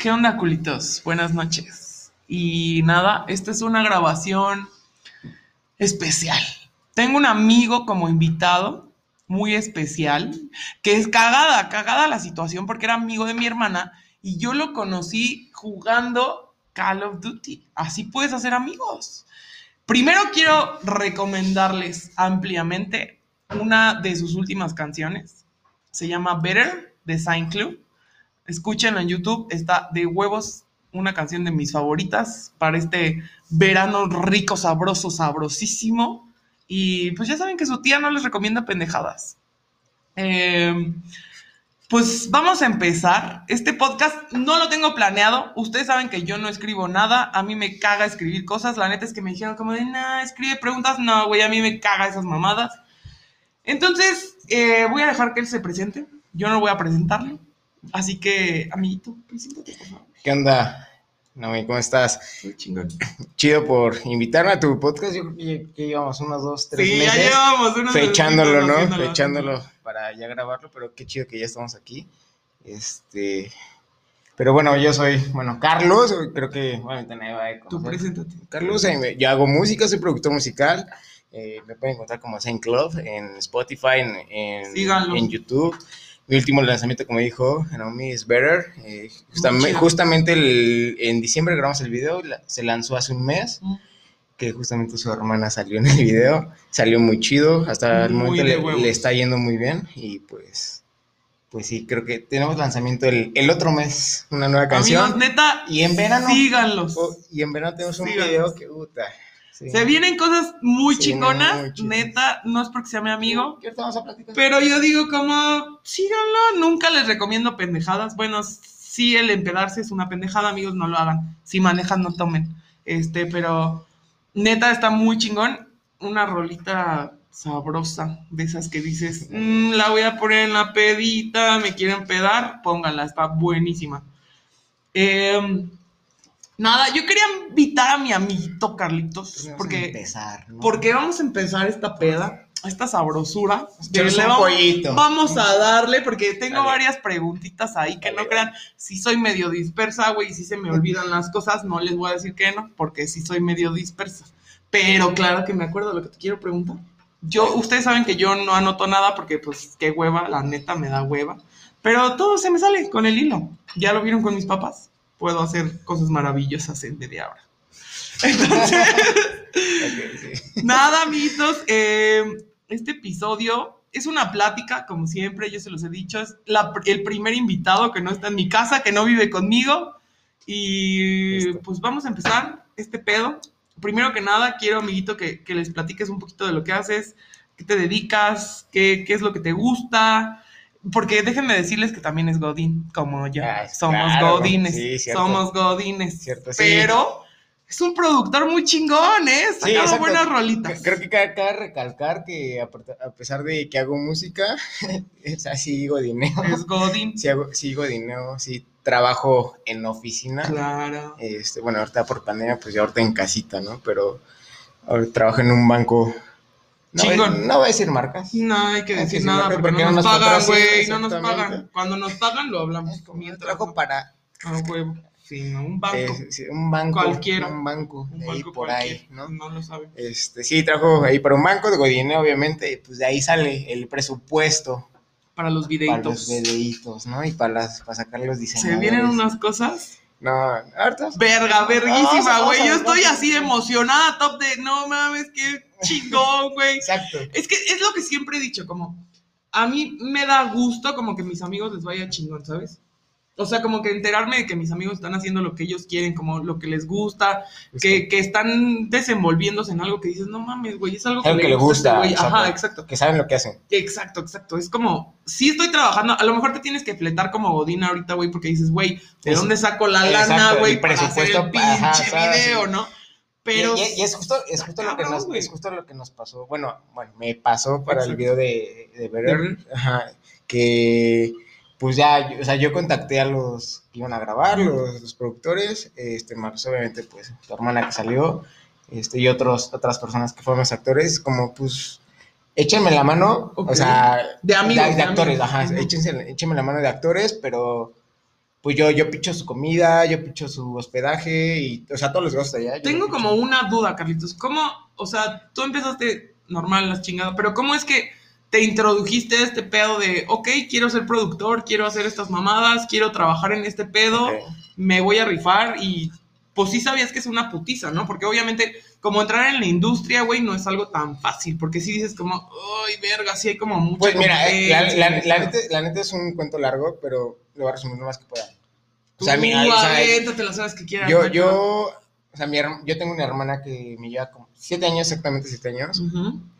¿Qué onda, culitos? Buenas noches. Y nada, esta es una grabación especial. Tengo un amigo como invitado, muy especial, que es cagada, cagada la situación porque era amigo de mi hermana y yo lo conocí jugando Call of Duty. Así puedes hacer amigos. Primero quiero recomendarles ampliamente una de sus últimas canciones. Se llama Better de Saint Club. Escúchenlo en YouTube, está de huevos, una canción de mis favoritas para este verano rico, sabroso, sabrosísimo. Y pues ya saben que su tía no les recomienda pendejadas. Eh, pues vamos a empezar. Este podcast no lo tengo planeado. Ustedes saben que yo no escribo nada. A mí me caga escribir cosas. La neta es que me dijeron como de, nah, escribe preguntas. No, güey, a mí me caga esas mamadas. Entonces, eh, voy a dejar que él se presente. Yo no voy a presentarlo. Así que, amiguito, preséntate, por favor. ¿Qué onda? Naomi, ¿cómo estás? Soy chingón. Chido por invitarme a tu podcast. Yo creo que, llevamos unos dos, tres Sí, ya llevamos unos fechándolo, ¿no? haciéndolo. Fechándolo para ya grabarlo, pero qué chido que ya estamos aquí. Este, pero bueno, yo soy, bueno, Carlos, creo que, bueno, nadie va a Tú preséntate. Carlos, eh, yo hago música, soy productor musical. eh, me pueden encontrar como Saint Club en Spotify, en, en, Síganlo. en YouTube. Mi último lanzamiento, como dijo Naomi, es Better. eh, justame- chido. justamente el- en diciembre grabamos el video, la- se lanzó hace un mes, Mm. que justamente su hermana salió en el video. Salió muy chido, hasta el Muy momento le, le está yendo muy bien. Y pues, pues sí, creo que tenemos lanzamiento el, el otro mes, una nueva canción. Amigos, neta, Y en verano- síganlos. Oh, y en verano tenemos un Síganos. video que puta. Sí. Se vienen cosas muy chingonas. neta, no es porque sea mi amigo. ¿Qué ahorita vamos a platicar? Pero yo digo como, síganlo, nunca les recomiendo pendejadas. Bueno, sí el empedarse es una pendejada, amigos, no lo hagan. Si manejan, no tomen. Este, pero neta está muy chingón. Una rolita sabrosa, de esas que dices, "Mm, la voy a poner en la pedita, me quieren pedar, pónganla, está buenísima. Em, nada, yo quería invitar a mi amiguito Carlitos, Vamos a porque empezar, ¿no? porque vamos a empezar esta peda, esta sabrosura. que le vamos, vamos a darle, porque tengo Dale. varias preguntitas ahí que Dale, no crean. Si soy medio dispersa, güey, si se me olvidan las cosas, no les voy a decir que no, porque sí soy medio dispersa. Pero claro que me acuerdo de lo que te quiero preguntar. Yo, ustedes saben que yo no anoto nada porque, pues, qué hueva, la neta me da hueva. Pero todo se me sale con el hilo. Ya lo vieron con mis papás. Puedo hacer cosas maravillosas en media hora. Entonces. Sí. Nada, amiguitos. eh, este episodio es una plática, como siempre, yo se los he dicho. Es la el primer invitado que no está en mi casa, que no vive conmigo. Y Listo. pues vamos a empezar este pedo. Primero que nada, quiero, amiguito, que, que les platiques un poquito de lo que haces, qué te dedicas, qué, qué es lo que te gusta. Porque déjenme decirles que también es Godín, como yo. Ah, Somos claro, Godines. sí, cierto. somos Godines. Cierto, sí. Pero es un productor muy chingón, ¿eh? Sacaba buenas rolitas. Creo que cabe, recalcar que a pesar de que hago música, es así digo dinero. Es Godín. Sí, hago, sí digo dinero, sí trabajo en oficina. Claro. Este, bueno, ahorita por pandemia, pues ya ahorita en casita, ¿no? Pero ahora trabajo en un banco. No, voy- Chingón. no voy a decir marcas. No hay que que decir decir nada porque, porque no no nos nos pagan, güey. No nos pagan. Cuando nos pagan lo hablamos. Como trabajo no. para Ah. Sí, no, un banco. eh, sí, un banco. Cualquiera. Un banco. un ahí por ahí, ¿no? No lo saben. Este, sí, trabajo ahí para un banco de Godine, obviamente, y pues de ahí sale el presupuesto Para los para videitos. los videitos, ¿no? Y para, las, para sacar los Se diseñadores. vienen unas cosas. No, ahorita. Verga, verguísima, güey. Yo estoy así emocionada, top de no mames, qué chingón, güey. Exacto. Es que es lo que siempre he dicho, como a mí me da gusto como que mis amigos les vaya chingón, ¿sabes? O sea, como que enterarme de que mis amigos están haciendo lo que ellos quieren, como lo que les gusta, que, que están desenvolviéndose en algo que dices, no mames, güey, es algo que, Algo que le gusta, güey". exacto. Ajá, exacto. Que saben lo que hacen. Exacto, exacto. Es como, sí estoy trabajando, a lo mejor te tienes que fletar como Godín ahorita, güey, porque dices, güey, ¿de Es- dónde saco la lana, güey, para hacer el pinche video, ¿no? Pero... y, y- y es justo, es justo lo que nos, es justo lo que nos pasó. Bueno, bueno, me pasó para el video de, de Better, ajá, que pues ya, yo- o sea, yo contacté a los que iban a grabar, los, los productores, este, más obviamente, pues, tu hermana que salió, este, y otros, otras personas que fueron los actores, como, pues, échenme la mano, o sea, De amigos, de, de actores, amigos. ajá, échense- échenme la mano de actores, pero pues yo, yo picho su comida, yo picho su hospedaje y, o sea, todos gastos allá. yo Tengo como una duda, Carlitos. ¿Cómo, o sea, tú empezaste normal, las chingadas, pero cómo es que te introdujiste a este pedo de, ok, quiero ser productor, quiero hacer estas mamadas, quiero trabajar en este pedo, me voy a rifar y pues sí sabías que es una putiza, ¿no? Porque obviamente como entrar en la industria, güey, no es algo tan fácil, porque si dices como, ay, verga, sí hay como mucha Pues mira, eh, la, la- competencia". la neta, la neta es un cuento largo, pero lo voy a resumir lo más que pueda. O sea, mira, o sea, aviéntate las horas que quieras. yo, no yo, o sea, mi yo tengo una hermana que me lleva como siete años, exactamente siete años.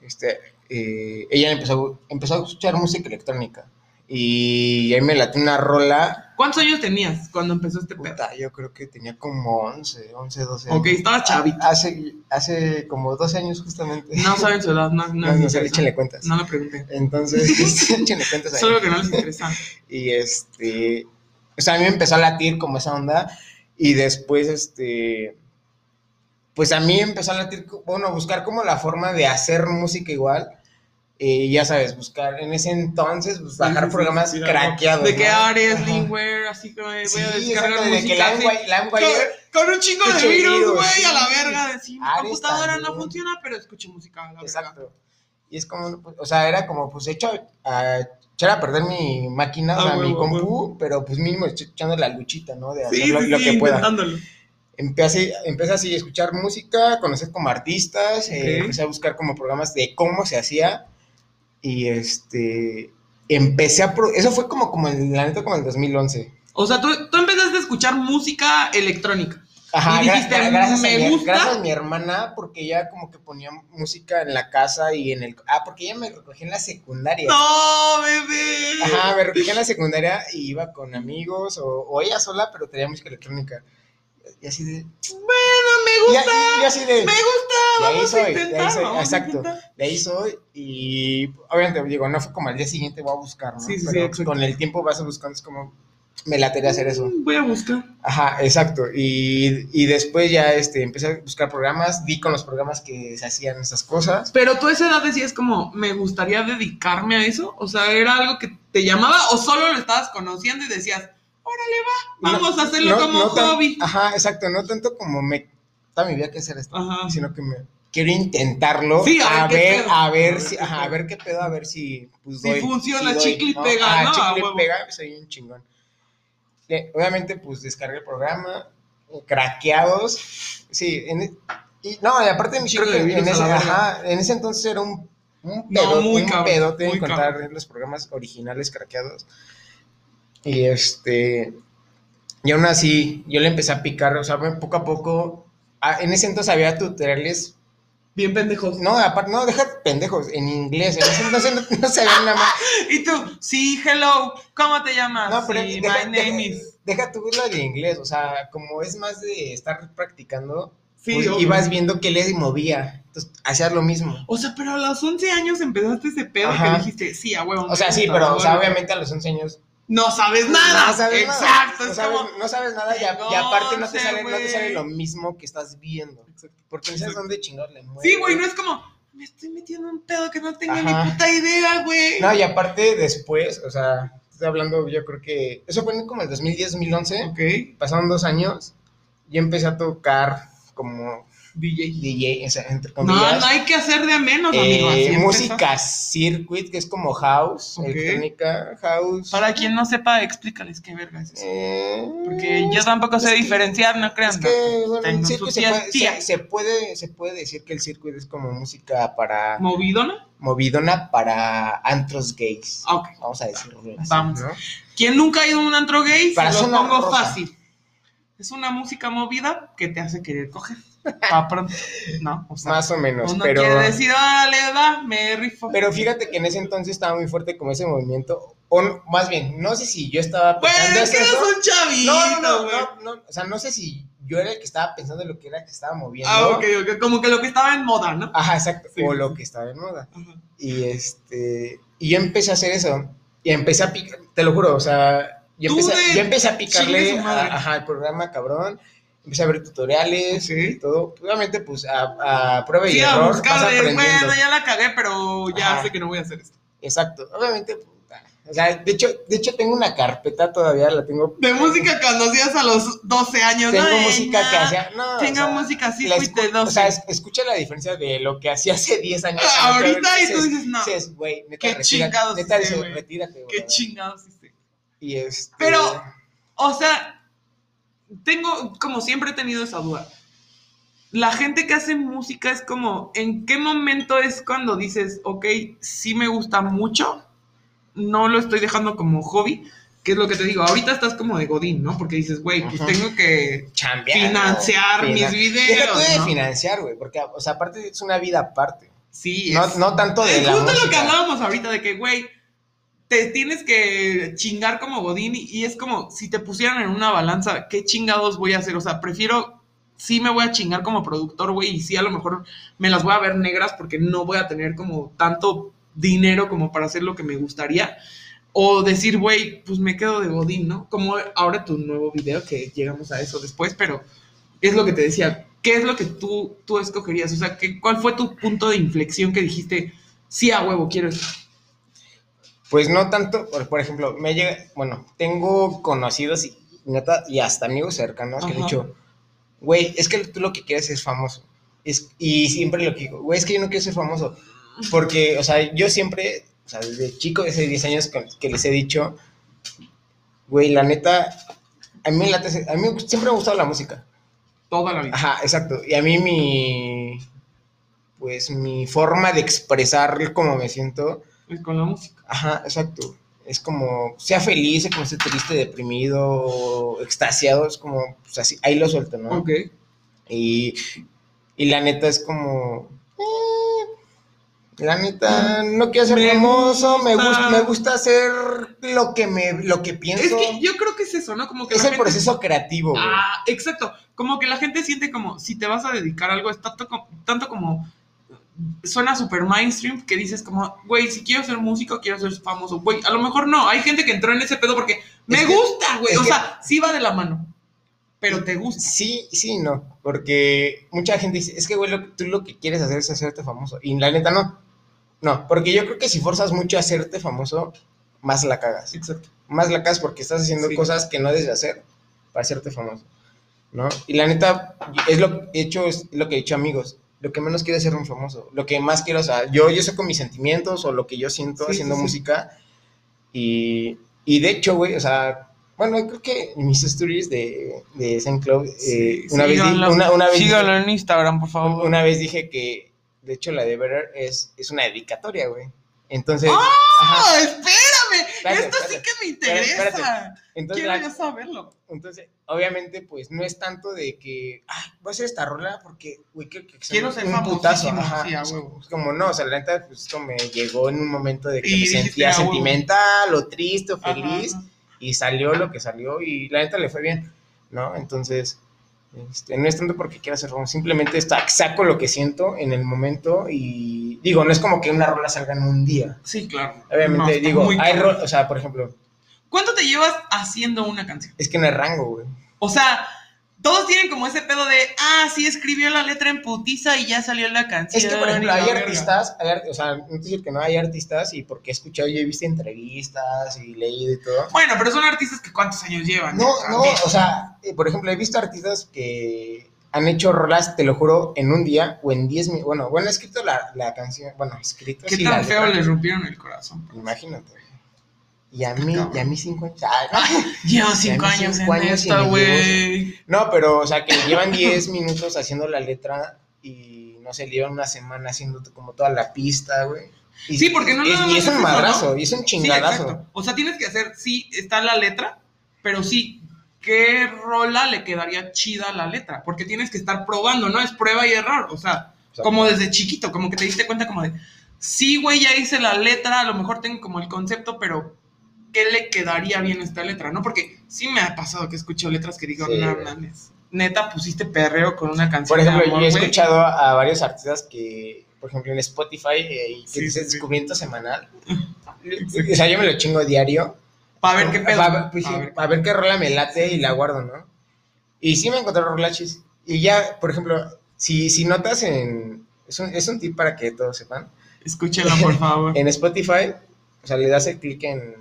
Este, eh, ella empezó, empezó a escuchar música electrónica y ahí me latió una rola. ¿Cuántos años tenías cuando empezó este pedo? Puta, yo creo que tenía como 11, 11, 12 Ok, años. estaba chavito. Hace, hace como 12 años justamente. No saben su edad, no, no, No, no sé, échenle cuentas. No le pregunté. Entonces, échenle cuentas ahí. Solo que no les interesa. Y este, o sea, a mí me empezó a latir como esa onda y después, este, pues a mí empezó a latir, bueno, a buscar como la forma de hacer música igual. Y ya sabes, buscar en ese entonces, pues, bajar Sí, sí, programas sí, craqueados. De que ¿no? Ares, Ajá. Linkware, así que voy a descargar exacto, de que Limewire- con, con un chingo de virus, güey, a la verga. De, sí, mi Ares computadora no funciona, pero escuche música a la verga. Exacto. Y es como, pues, o sea, era como, pues, hecho a echar a perder mi máquina, o Ah, mi compu, pero pues mínimo estoy echando la luchita, ¿no? De hacer lo, sí, lo que pueda. Empecé, empecé así a escuchar música, conocer como artistas, eh, Ok. empecé a buscar como programas de cómo se hacía y este, empecé a, pro- eso fue como, como en, la neta como en el 2011. O sea, tú, tú empezaste a escuchar música electrónica. Ajá, Y dijiste, gra- gracias, "Me a mi, gusta". gracias a mi hermana, porque ella como que ponía música en la casa y en el... Ah, porque ella me recogía en la secundaria. ¡No, bebé! Ajá, me recogía en la secundaria y iba con amigos o, o ella sola, pero tenía música electrónica. Y así de... Bueno, me gusta. y- y así de... Me gusta. De ahí Vamos soy, a de ahí soy, vamos a exacto. intentar. De ahí soy y obviamente digo, no fue como al día siguiente voy a buscar, ¿no? Sí, sí, sí, Pero exacto. con el tiempo vas buscando, es como, me latería hacer eso. Mm, Voy a buscar. Ajá, exacto. Y, y después ya este, empecé a buscar programas, di con los programas que se hacían esas cosas. Pero tú a esa edad decías como, me gustaría dedicarme a eso. O sea, ¿era algo que te llamaba o solo lo estabas conociendo y decías, órale, va, vamos a hacerlo No- como no tan- hobby? Ajá, exacto, no tanto como me, toda mi vida que hacer esto, Ajá. sino que me quiero intentarlo Sí, a a, ver a ver A ver si, ajá, a ver qué pedo, a ver si pues, Si doy, funciona, doy, chicle y pega, Ajá, ¿no? Chicle y huevo. pega, soy un chingón. Eh, Obviamente, pues descargué el programa, craqueados, sí, en, e- y no, y aparte creo que en ese, ajá, en ese entonces era un, un No, pedo, muy un cabrón, pedote encontrar cabrón. los programas originales craqueados. Y este, y aún así, yo le empecé a picar, o sea, poco a poco, ah, en ese entonces había tutoriales, Bien pendejos. no, aparte, no, deja pendejos, en inglés, en ese entonces no, no sabía nada más. Y tú, sí, hello, ¿cómo te llamas? No, pero sí, deja, my deja- name is. deja tú lo de inglés, o sea, como es más de estar practicando, Sí, pues, obvio. ibas viendo que le movía, entonces hacías lo mismo. O sea, pero a los 11 años empezaste ese pedo Ajá. que dijiste, sí, a huevo. O sea, sí, pero, o sea, obviamente a los 11 años No sabes nada. No sabes nada. Exacto, No es sabes, como. no sabes nada y, a- y Tengo aparte no te, 11, sale, no te güey. sale lo mismo que estás viendo. Porque no sabes Exacto. dónde chingar le mueves. Sí, güey, no es como, me estoy metiendo un pedo que no tengo Ajá. ni puta idea, güey. No, y aparte después, o sea, estoy hablando, yo creo que. Eso fue en como el 2010, 2011. Ok, Pasaron dos años. Y empecé a tocar como DJ. DJ, o sea, entre No, comillas. no hay que hacer de menos, eh, amigo. así música circuit, que es como house, electrónica, house. Para quien no sepa, explícales qué verga es eso. Eh, Porque yo tampoco sé que- diferenciar, no crean. Es que, bueno, Tengo se puede, se, se puede, se puede decir que el circuit es como música para ¿Movidona? movidona para antros gays. Ok. Vamos a decirlo así, Vamos. ¿no? Quien nunca ha ido a un antro gay, Para se lo pongo rosa. fácil. Es una música movida que te hace querer coger. Pa' pronto. No, o sea, Más o menos, uno pero, quiere decir, órale, va, me rifo. pero fíjate que en ese entonces estaba muy fuerte como ese movimiento, o no- más bien, no sé si yo estaba pensando es que eres un chavito, no, no, no, güey. no, no, o sea, no sé si yo era el que estaba pensando en lo que era que estaba moviendo. Ah, ok, ok. Como que lo que estaba en moda, ¿no? Ajá, exacto, Sí, o lo que estaba en moda. Ajá. Y este, y yo empecé a hacer eso. Y empecé a picar, te lo juro, o sea, yo empecé, yo empecé a picarle a- ajá, al programa cabrón. Empecé a ver tutoriales y todo. Obviamente, pues a, a prueba y Sí, a error aprendiendo. bueno, ya la cagué, pero ya Ajá. sé que no voy a hacer esto. Exacto. Obviamente, O sea, de hecho, de hecho tengo una carpeta todavía, la tengo. De música cuando hacías a los 12 años. Tengo ¿no? música que hacía. No, Tengo o sea, música así, fuiste escu- 12. O sea, es- escucha la diferencia de lo que hacía hace 10 años. Ah, que ahorita y tú dices- no. dices, güey, neta, Qué chingados neta, hice, dices, güey. retírate. Qué chingados hiciste. Y este. Pero- O sea, tengo, como siempre he tenido esa duda. La gente que hace música es como, ¿en qué momento es cuando dices, ok, sí me gusta mucho, no lo estoy dejando como hobby? ¿Qué es lo que te digo? Ahorita estás como de Godín, ¿no? Porque dices, güey, pues Ajá. tengo que Chambear, financiar ¿no? mis videos, Deja tú de ¿no? financiar, güey, porque, o sea, aparte es una vida aparte. Sí, No, es- no tanto de es la justo lo que música. hablábamos ahorita, de que, güey, te tienes que chingar como Godín y, es como si te pusieran en una balanza, ¿qué chingados voy a hacer? O sea, prefiero, sí me voy a chingar como productor, güey, y sí a lo mejor me las voy a ver negras porque no voy a tener como tanto dinero como para hacer lo que me gustaría. O decir, güey, pues me quedo de Godín, ¿no? Como ahora tu nuevo video, que llegamos a eso después, pero es lo que te decía, ¿qué es lo que tú, tú escogerías? O sea, ¿qué, ¿cuál fue tu punto de inflexión que dijiste, sí, a huevo, quiero esto? Pues no tanto, por, por ejemplo, me llega, bueno, tengo conocidos y neta, y hasta amigos cercanos que le he Ajá. dicho, güey, es que tú lo que quieres es famoso. Es, y siempre lo que digo, güey, es que yo no quiero ser famoso. Porque, o sea, yo siempre, o sea, desde chico, desde 10 años que les he dicho, güey, la neta, a mí, late- a mí siempre me ha gustado la música. Toda la vida. Ajá, exacto. Y a mí mi, pues mi forma de expresar cómo me siento, Es con la música. ajá, exacto. Es como, sea feliz, sea como esté triste, deprimido, extasiado, es como, pues así, ahí lo suelto, ¿no? Ok. Y, y la neta es como, eh, la neta, no quiero ser Me famoso, me gusta. me gusta hacer lo que me, lo que pienso. Es que yo creo que es eso, ¿no? Como que es el gente- proceso creativo, güey. Ah, exacto. Como que la gente siente como, si te vas a dedicar a algo, es tanto, tanto como, suena súper mainstream, que dices como, güey, si quiero ser músico, quiero ser famoso. Güey, a lo mejor no, hay gente que entró en ese pedo porque me Es gusta, güey. O que- sea, sí va de la mano, pero te gusta. Sí, sí, no. Porque mucha gente dice, es que, güey, lo- tú lo que quieres hacer es hacerte famoso. Y la neta, no. No, porque yo creo que si forzas mucho a hacerte famoso, más la cagas. Exacto. Más la cagas porque estás haciendo Sí. cosas que no debes de hacer para hacerte famoso. ¿No? Y la neta, es lo he hecho, es lo que he dicho amigos. Lo que menos quiero es ser un famoso. Lo que más quiero, o sea, yo, yo sé con mis sentimientos o lo que yo siento Sí, haciendo sí, sí. música. Y, y de hecho, güey, o sea, bueno, creo que mis stories de, de Club, eh, una, vez di- una, una vez síganlo en Instagram, por favor. una vez dije que, de hecho, la de Better es, es una dedicatoria, güey. Entonces, ajá, espérame! Espérate, Esto sí que me interesa. espérate. entonces, Quiero ya saberlo. entonces, obviamente, pues, no es tanto de que, ah, voy a hacer esta rola porque, güey, quiero que sea Quiero ser un putazo, ajá. sí, como, no, o sea, la neta, pues, esto me llegó en un momento de que Y me sentía sentimental o triste o Ajá, feliz ajá. y salió lo que salió y la neta le fue bien, ¿no? Entonces, este, no es tanto porque quiera famoso, simplemente está, saco lo que siento en el momento y digo, no es como que una rola salga en un día. Sí, claro. Obviamente, digo, hay cabrón. ro- o sea, por ejemplo, ¿Cuánto te llevas haciendo una canción? es que no hay rango, güey. O sea, todos tienen como ese pedo de, ah, sí escribió la letra en putiza y ya salió la canción. Es que, por ejemplo, y hay artistas, hay o sea, no te decir que no hay artistas y porque he escuchado, yo he visto entrevistas y leído y todo. Bueno, pero son artistas que cuántos años llevan. No, no, o sea, eh, por ejemplo, he visto artistas que han hecho rolas, te lo juro, en un día o en 10 minutos. Bueno, bueno, he escrito la, la canción, bueno, escrito ¿Qué sí, tan feo les rompieron el corazón? Imagínate. Y a mí, y a mí cinco años. Ay, Llevo cinco años cinco en años y esta, güey. No, pero, o sea, que llevan 10 minutos haciendo la letra y, no sé, llevan una semana haciendo como toda la pista, güey. Y- Sí, porque no es, nada Y más es un madrazo, ¿no? y es un chingadazo. O sea, tienes que hacer, sí, está la letra, pero sí, ¿qué rola le quedaría chida a la letra? Porque tienes que estar probando, ¿no? Es prueba y error. O sea, Exacto. como desde chiquito, como que te diste cuenta como de, sí, güey, ya hice la letra, a lo mejor tengo como el concepto, pero ¿qué le quedaría bien esta letra, no? Porque sí me ha pasado que escucho letras que digo, Sí, no mames, neta pusiste perreo con una canción Por ejemplo, de amor, yo he güey. escuchado a varios artistas que, por ejemplo, en Spotify, eh, y que Sí, dice sí, descubrimiento semanal. O sea, yo me lo chingo diario. Para ver qué pedo. Para, pues, Pa' ver- qué rola me late y la guardo, ¿no? Y sí me encontré rolachis. Y ya, por ejemplo, si, si notas en... Es un, es un tip para que todos sepan. Escúchenla, por favor. En Spotify, o sea, le das el clic en,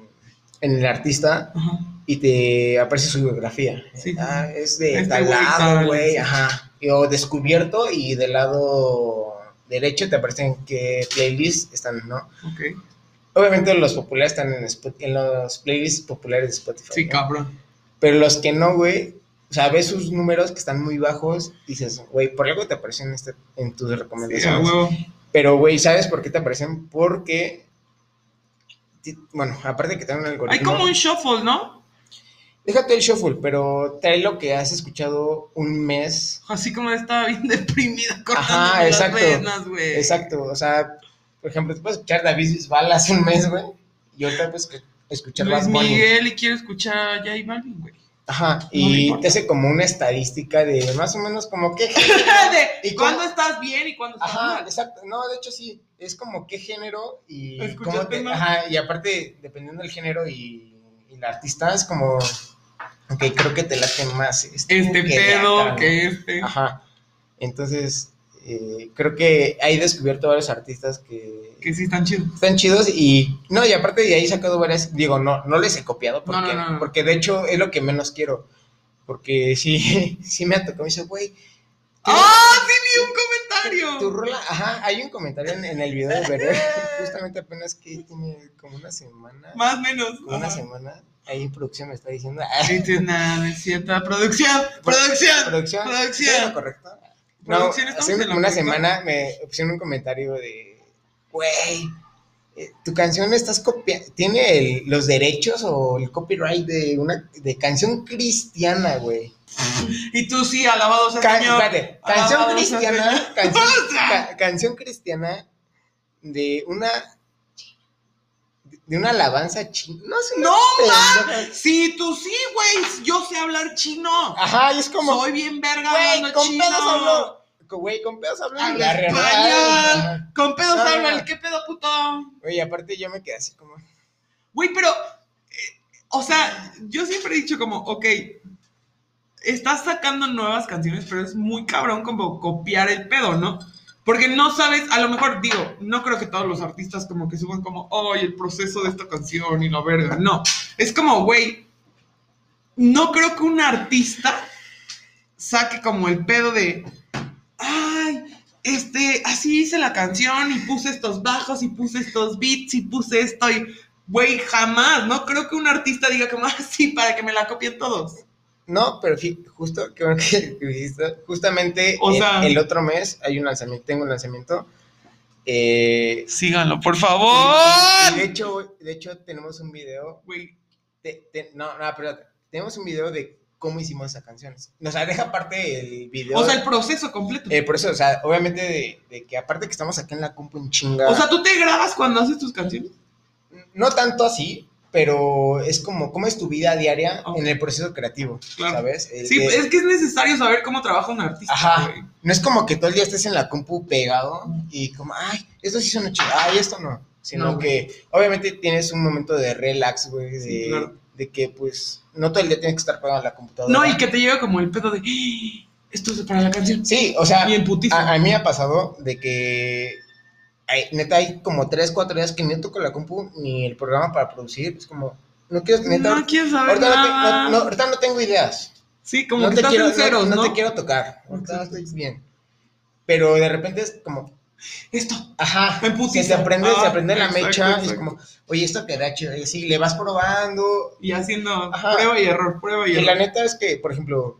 en el artista Ajá. y te aparece su biografía. Sí. Ah, es de Este tal lado, güey, sí. ajá. Y- O descubierto y del lado derecho te aparecen qué playlists están, ¿no? Ok. Obviamente los populares están en, en los playlists populares de Spotify. Sí, ¿no? cabrón. Pero los que no, güey, o sea, ves sus números que están muy bajos, dices, güey, por algo te aparecen en, este, en tus Sí, recomendaciones. huevo. Pero, güey, ¿sabes por qué te aparecen? Porque, bueno, aparte que tienen un algoritmo. Hay como un shuffle, ¿no? Déjate el shuffle, pero trae lo que has escuchado un mes. Así como estaba bien deprimida cortando Ajá, las exacto. venas, güey. Exacto, o sea, por ejemplo, tú puedes escuchar David Bisbal hace un mes, güey, y ahorita puedes escuchar Luis Bad Bunny. Miguel y quiero escuchar a J Balvin, güey. Ajá, y te hace como una estadística de más o menos como qué De ¿Y cuándo estás bien y cuándo estás Ajá, mal. exacto. No, de hecho sí. Es como qué género y ¿Escuchaste cómo te. Ajá, y aparte, dependiendo del género y, y la artista, es como. Ok, creo que te late más este, Este que pedo que este. Ajá. Entonces, eh, creo que he descubierto varios artistas que Que sí están chidos. están chidos y. No, y aparte de ahí he sacado varias. Digo, no, no les he copiado porque, No, no, no, no. porque de hecho es lo que menos quiero. Porque sí, sí me ha tocado. Me dice, güey. ¡Ah! Sí vi un comentario. Tu rola, ajá, hay un comentario en, en el video de Berer, justamente apenas que tiene como una semana, Más o menos. como una semana, ahí producción me está diciendo, nada, es cierta. Producción, producción. producción, producción. ¿estoy en lo correcto? No, hace una correcto. semana me pusieron un comentario de, güey, eh, tu canción estás copiando, tiene el- los derechos o el copyright de una de canción cristiana, güey. Y tú sí, alabado sea el Ca- Señor. espérate, canción Alabado cristiana, Señor. canción, ca- canción cristiana de una de una alabanza china. No sé. No, pendeja. Sí, tú sí, güey. Yo sé hablar chino. Ajá, y es como, Soy bien verga güey, con chino. pedos hablo. Güey, con pedos hablo en Habla barrio, ¿no? español. Ajá. Con pedos No, no, habla no. el qué pedo, puto. Güey, aparte yo me quedé así como, Güey, pero. eh, o sea, yo siempre he dicho como, ok. Estás sacando nuevas canciones, pero es muy cabrón como copiar el pedo, ¿no? Porque no sabes, a lo mejor digo, no creo que todos los artistas como que suban como, ay, el proceso de esta canción y la verga. No, es como, güey, no creo que un artista saque como el pedo de, ay, este, así hice la canción y puse estos bajos y puse estos beats y puse esto y, güey, jamás, no creo que un artista diga como, así para que me la copien todos. no, pero justo, que que justamente O el- sea- el otro mes hay un lanzamiento, tengo un lanzamiento. Eh, Síganlo, por favor. y de hecho, de hecho tenemos un video Güey, te- te- no, no, pero tenemos un video de cómo hicimos esas canciones. O sea, deja aparte el video. o sea, el proceso completo. eh, por eso, o sea, obviamente de, de que aparte que estamos acá en la compu en chinga. o sea, ¿tú te grabas cuando haces tus canciones? no tanto así, pero es como cómo es tu vida diaria Ok. en el proceso creativo, Claro. ¿sabes? El Sí, de- es que es necesario saber cómo trabaja un artista. Ajá. güey. No es como que todo el día estés en la compu pegado y como, ay, esto sí suena chido, ay, esto no. Sino No, güey. que obviamente tienes un momento de relax, güey, de, Sí, claro. De que pues no todo el día tienes que estar pegado en la computadora. No, y que te llega como el pedo de, "Ah, esto es para la canción. Sí, o sea, a, a mí me ha pasado de que hay- neta hay como 3, 4 días que ni toco la compu ni el programa para producir. Es como, no quiero, neta, no quiero saber ahorita, no, te- nada. no- no, ahorita no tengo ideas. Sí, como no que te estás quiero, en no te quiero tocar. Ahorita estoy bien. Pero de repente es como, Esto. ajá, En se aprende, se Ah, aprende la exacto, mecha. y es como, oye, esto queda chido. Y sí, le vas probando. Y haciendo Ajá. prueba y error, prueba y Y error. la neta es que, por ejemplo,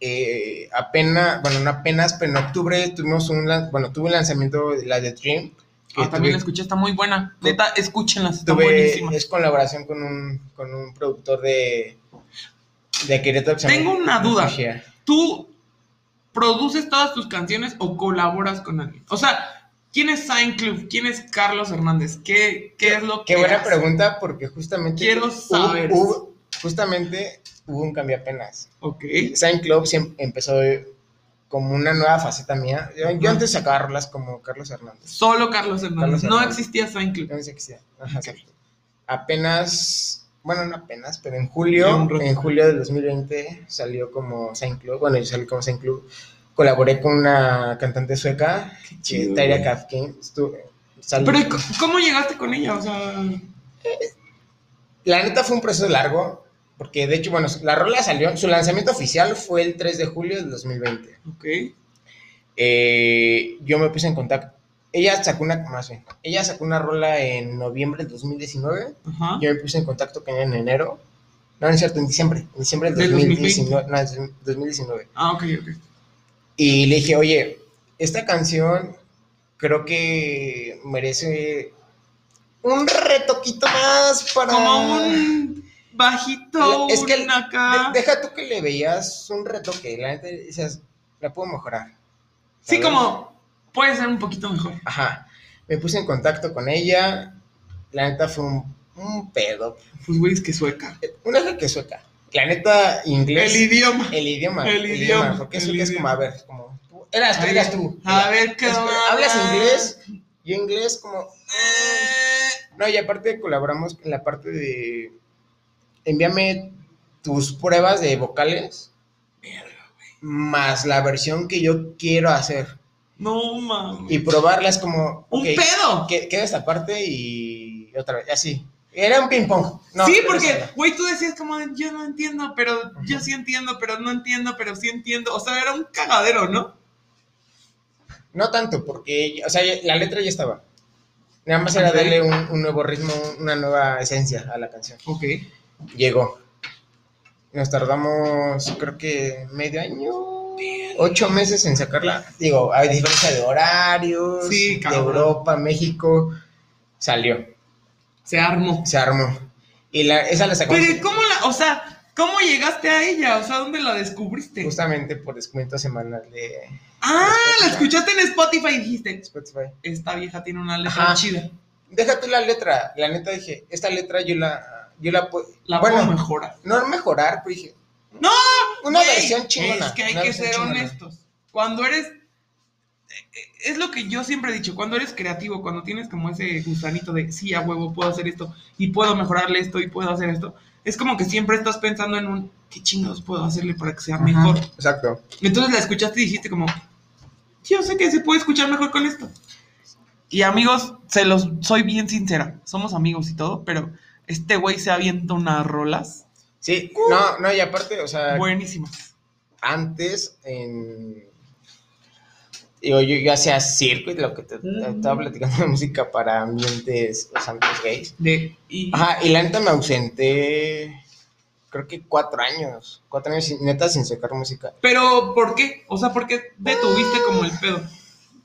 eh, apenas, bueno, no apenas, pero en octubre tuvimos un, bueno, tuve un lanzamiento de la de Dream. Que Ah, también la escuché, está muy buena. Neta, escúchenlas, está tuve- buenísima. es colaboración con un, con un productor de, de Querétaro. Tengo una duda. ¿Tú produces todas tus canciones o colaboras con alguien? O sea, ¿quién es Sign Club? ¿Quién es Carlos Hernández? ¿Qué, qué es lo que Qué buena hace? pregunta, porque justamente. Quiero saber. hubo- justamente hubo un cambio apenas. Ok. Sign Club empezó como una nueva faceta mía. Yo, antes sacaba rolas como Carlos Hernández. Solo Carlos Hernández. Carlos No existía Sign Club. No sea. Ajá. Apenas, bueno, no apenas, pero en julio, en julio del 2020 salió como Saint Club. Bueno, yo salí como Saint Club. Colaboré con una cantante sueca, chido. Kafkin. Pero ¿y c- ¿cómo llegaste con ella? O sea, la neta fue un proceso largo, porque de hecho, bueno, la rola salió, su lanzamiento oficial fue el 3 de julio del 2020. Ok. Eh, yo me puse en contacto. Ella sacó una, más bien, ella sacó una rola en noviembre del 2019. Ajá. Yo me puse en contacto con ella en enero. No, no es cierto, en diciembre. En diciembre del Del 2019. No, es 2019. Ah, ok, ok. Y le dije, oye, esta canción creo que merece un retoquito más para... Como un bajito, Es que acá. de- deja tú que le veías un retoque, la neta la puedo mejorar. Sí, como puede ser un poquito mejor. Ajá. Me puse en contacto con ella. La neta fue un, un pedo. Pues, güey, es que sueca. Una vez que sueca. La neta, inglés. El idioma. El idioma. El idioma, Porque el sueca es como, a ver, como. tú- Eras tú, A eras tú. a ver, ¿qué Es-? ¿Hablas inglés? Yo inglés, como. Eh, No, y aparte colaboramos en la parte de. Envíame tus pruebas de vocales. Más la versión que yo quiero hacer. No mames. Y probarlas como. ¡Un pedo! que- Queda esta parte y otra vez, así. Era un ping-pong. No, sí, porque, güey, tú decías como, yo no entiendo, pero yo sí entiendo, pero no entiendo, pero sí entiendo. O sea, era un cagadero, ¿no? No tanto, porque, o sea, la letra ya estaba. Nada más era darle un, un nuevo ritmo, una nueva esencia a la canción. Ok. Llegó. Nos tardamos, creo que medio año, ocho meses en sacarla. Digo, hay diferencia de horarios, Sí, de. Europa, México. Salió, Se armó. se armó. Y la, esa la sacamos Pero, ¿cómo la, o sea, cómo llegaste a ella? O sea, ¿dónde la descubriste? justamente por descuento semanal de ah, la escuchaste en Spotify y dijiste, Spotify. esta vieja tiene una letra Ajá. chida. Deja tú la letra. La neta dije, esta letra yo la, yo. La bueno, puedo mejorar. no mejorar, pero dije, No, una güey, versión chingona. Es que hay que ser chingona. honestos. Cuando eres. Es lo que yo siempre he dicho. Cuando eres creativo, cuando tienes como ese gusanito de sí, a huevo, puedo hacer esto y puedo mejorarle esto y puedo hacer esto. Es como que siempre estás pensando en un qué chingados puedo hacerle para que sea Ajá, mejor. Exacto. Entonces la escuchaste y dijiste como, yo sé que se puede escuchar mejor con esto. Y amigos, se los soy bien sincera, somos amigos y todo, pero este güey se avienta unas rolas Sí, no, no, y aparte, o sea, buenísimas. antes, en. Digo, yo, yo hacía circo y lo que te, te Mm. estaba platicando de música para ambientes o santos gays. De, y, Ajá, y la neta me ausenté, creo que cuatro años. Cuatro años, sin- neta, sin sacar música. Pero, ¿por qué? O sea, ¿por qué detuviste como el pedo?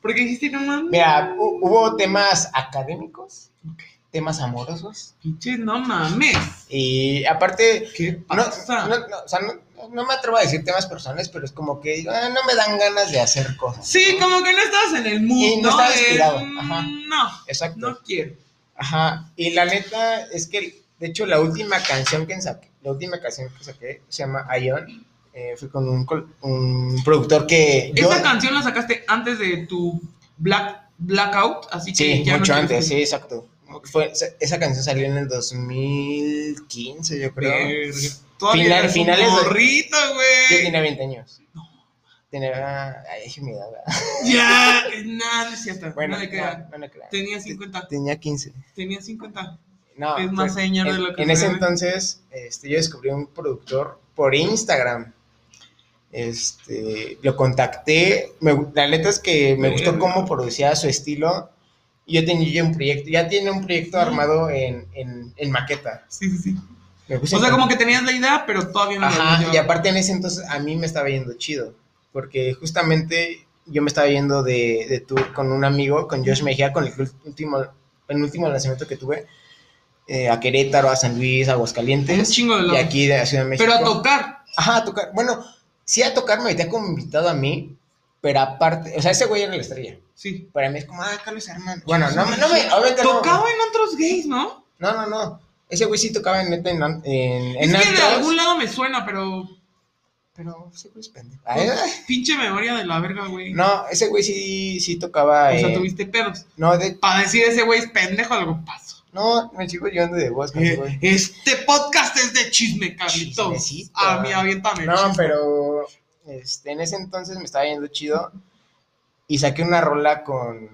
Porque dijiste, no mames. Mira, hu- hubo temas académicos, Ok. Temas amorosos. Pinche, no mames. Y aparte, ¿Qué no, pasa? no, no, o sea, no, no me atrevo a decir temas personales, pero es como que ah, no me dan ganas de hacer cosas. sí, como que no estabas en el mood, Y no De, inspirado, mm, ajá. No, Exacto. no quiero. Ajá. Y la neta es que, de hecho, la última canción que saqué, la última canción que saqué se llama Ion. Eh, fue con un, un productor que yo. Esa canción la sacaste antes de tu Black Blackout, así que Sí, ya mucho antes, que- sí, exacto. Fue, esa, canción salió en el 2015, yo creo. Final- finales de- morrito, Yo güey. tenía 20 años. Tenía. Ay, es mi edad. Ya, nada, no es cierto. Bueno, no no, no. Tenía 50. Tenía 15. Tenía 50. No, Es más fue- señor de en- lo que En se ese ve. entonces, este, yo descubrí un productor por Instagram. Este, lo contacté. me la neta es que me gustó cómo producía su estilo. Y Yo tenía ya un proyecto, ya tiene un proyecto armado en, en, en maqueta. Sí, sí, sí. Me O sea, como que tenías la idea, pero todavía no la Ajá, y aparte en ese entonces a mí me estaba yendo chido. Porque justamente yo me estaba yendo de, de tour con un amigo, con Josh Mejía, con el último, penúltimo lanzamiento que tuve. eh, a Querétaro, a San Luis, a Aguascalientes. Un chingo de Y lado. aquí de la Ciudad de México. Pero a tocar. Ajá, a tocar. Bueno, sí a tocar me metía como invitado a mí, pero aparte, o sea, ese güey era la estrella. Sí. Para mí es como, ah, Carlos Herman. Bueno, no, me- no me, obviamente no. Tocaba en otros gays, ¿no? No, no, no. Ese güey sí tocaba en neta en, an- en, Es en que de algún lado me suena, pero. Pero ese güey es pendejo. Pinche memoria de la verga, güey. No, ese güey sí, sí tocaba. o sea, eh, tuviste pedos. No, de, Para decir ese güey es pendejo, algo pasó. no, me sigo llevando de voz ese güey. Este podcast es de chisme, Carlitos. A mí, aviéntame. No, chisme. pero este, en ese entonces me estaba yendo chido y saqué una rola con,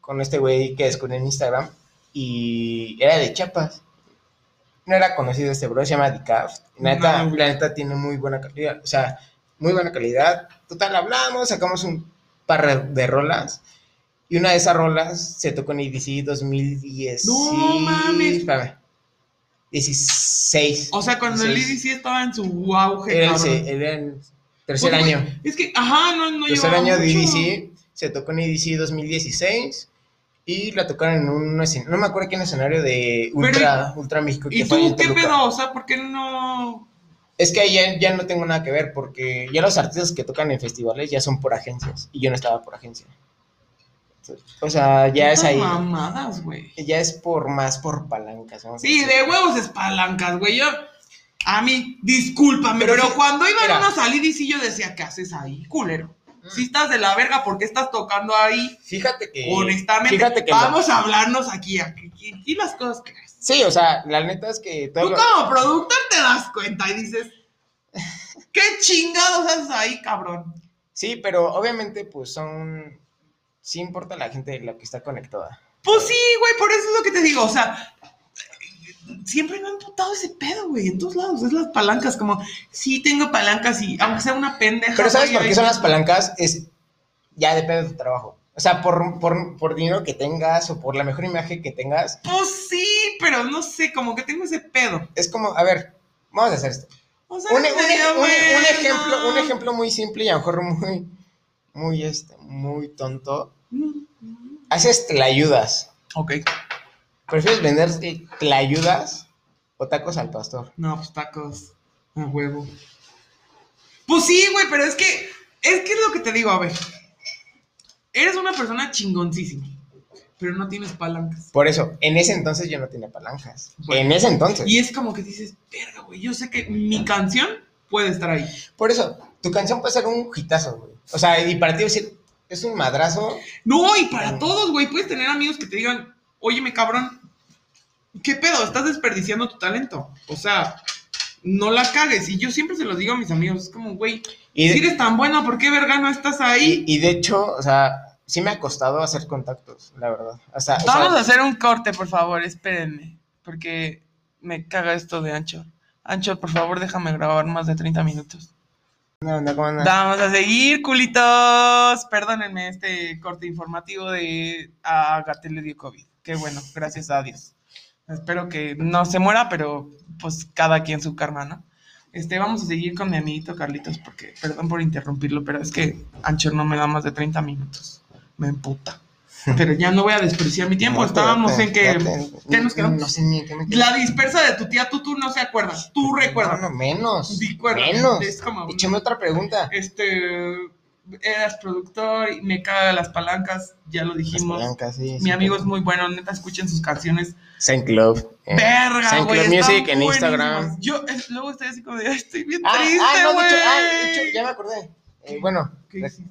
con este güey que descubrí en Instagram y era de Chiapas. no era conocido este bro, se llama Decaf. La neta, No. la neta tiene muy buena calidad, o sea, muy buena calidad. Total, hablamos, sacamos un par de rolas. Y una de esas rolas se tocó en EDC 2010. No mames. Espérame. 16. O sea, cuando el 16. IDC estaba en su auge, Era el, era el tercer güey, año. Es que, ajá, no, no tercer año de. EDC. Se tocó en EDC 2016. Y la tocaron en un escenario, no me acuerdo qué escenario de Ultra, Ultra México. que ¿Y fue tú qué pedo? O sea, ¿por qué no...? Es que ahí ya, ya no tengo nada que ver porque ya los artistas que tocan en festivales ya son por agencias y yo no estaba por agencia. O sea, ya es ahí. mamadas, güey. Ya es por más por palancas. vamos a Sí, decir. de huevos es palancas, güey. Yo, a mí, discúlpame, Pero cuando iban mira. a salir y sí yo decía, ¿qué haces ahí, culero? Mm. Si estás de la verga, ¿por qué estás tocando ahí? Fíjate que. Honestamente, Fíjate que. vamos a hablarnos aquí, aquí, aquí las cosas que es. Sí, o sea, la neta es que Tú lo- como productor te das cuenta y dices, ¿qué chingados haces ahí, cabrón? Sí, pero obviamente, pues son. Sí importa la gente la que está conectada. Pues sí, güey, por eso es lo que te digo, o sea, siempre me han putado ese pedo, güey, en todos lados, es las palancas, como, sí tengo palancas y aunque sea una pendeja. Pero ¿sabes por qué son las palancas? Es. Ya depende de tu trabajo. O sea, por, por, por dinero que tengas o por la mejor imagen que tengas, Pues sí, pero no sé, como que tengo ese pedo. es como, a ver, vamos a hacer esto. O sea, Un, un- un- un ejemplo, un ejemplo muy simple y a lo mejor muy, muy, este, muy tonto. Haces tlayudas. Ok, ¿Prefieres vender tlayudas o tacos al pastor? no, pues tacos, a huevo. Pues sí, güey, pero es que, es que es lo que te digo, a ver. Eres una persona chingoncísima, pero no tienes palancas. Por eso, en ese entonces yo no tenía palancas. Bueno. en ese entonces. Y es como que dices, verga, güey, yo sé que mi canción puede estar ahí. Por eso, tu canción puede ser un hitazo, güey. O sea, y para ti decir, es un madrazo. No, y para todos, güey, puedes tener amigos que te digan, óyeme, cabrón, ¿qué pedo? Estás desperdiciando tu talento. O sea, no la cagues. Y yo siempre se los digo a mis amigos, es como, güey, Y de, si eres tan bueno, ¿por qué verga no estás ahí? y, y de hecho, o sea, sí me ha costado hacer contactos, la verdad. O sea, o Vamos sea, a hacer un corte, por favor, espérenme, porque me caga esto de Ancho. Ancho, por favor, déjame grabar más de 30 minutos. no, no, ¿cómo andas? Vamos a seguir, culitos. Perdónenme este corte informativo de a Gatel le dio COVID. Qué bueno, gracias a Dios. Espero que no se muera, pero pues cada quien su karma, ¿no? Este, vamos a seguir con mi amiguito Carlitos, porque perdón por interrumpirlo, pero es que Anchor no me da más de 30 minutos. Me emputa. Pero ya no voy a desperdiciar mi tiempo. No, Estábamos en que. ¿Qué nos quedó? No sé ni qué me quedé. La dispersa de tu tía, tú, tú no se acuerdas. Tú recuerdas. No, no, menos. Menos. Es como- Échame otra pregunta. este eras productor y me caga las palancas, ya lo Las dijimos. palancas, sí, Mi sí, amigo pero- es muy bueno, neta, escuchen sus canciones. Saint Club. eh. Verga, Saint. Club Music en. Instagram. Yo luego estoy así como de, "Ay, estoy bien Ah, triste, ah, no, de hecho, ah, de hecho, ya me acordé. Eh, bueno,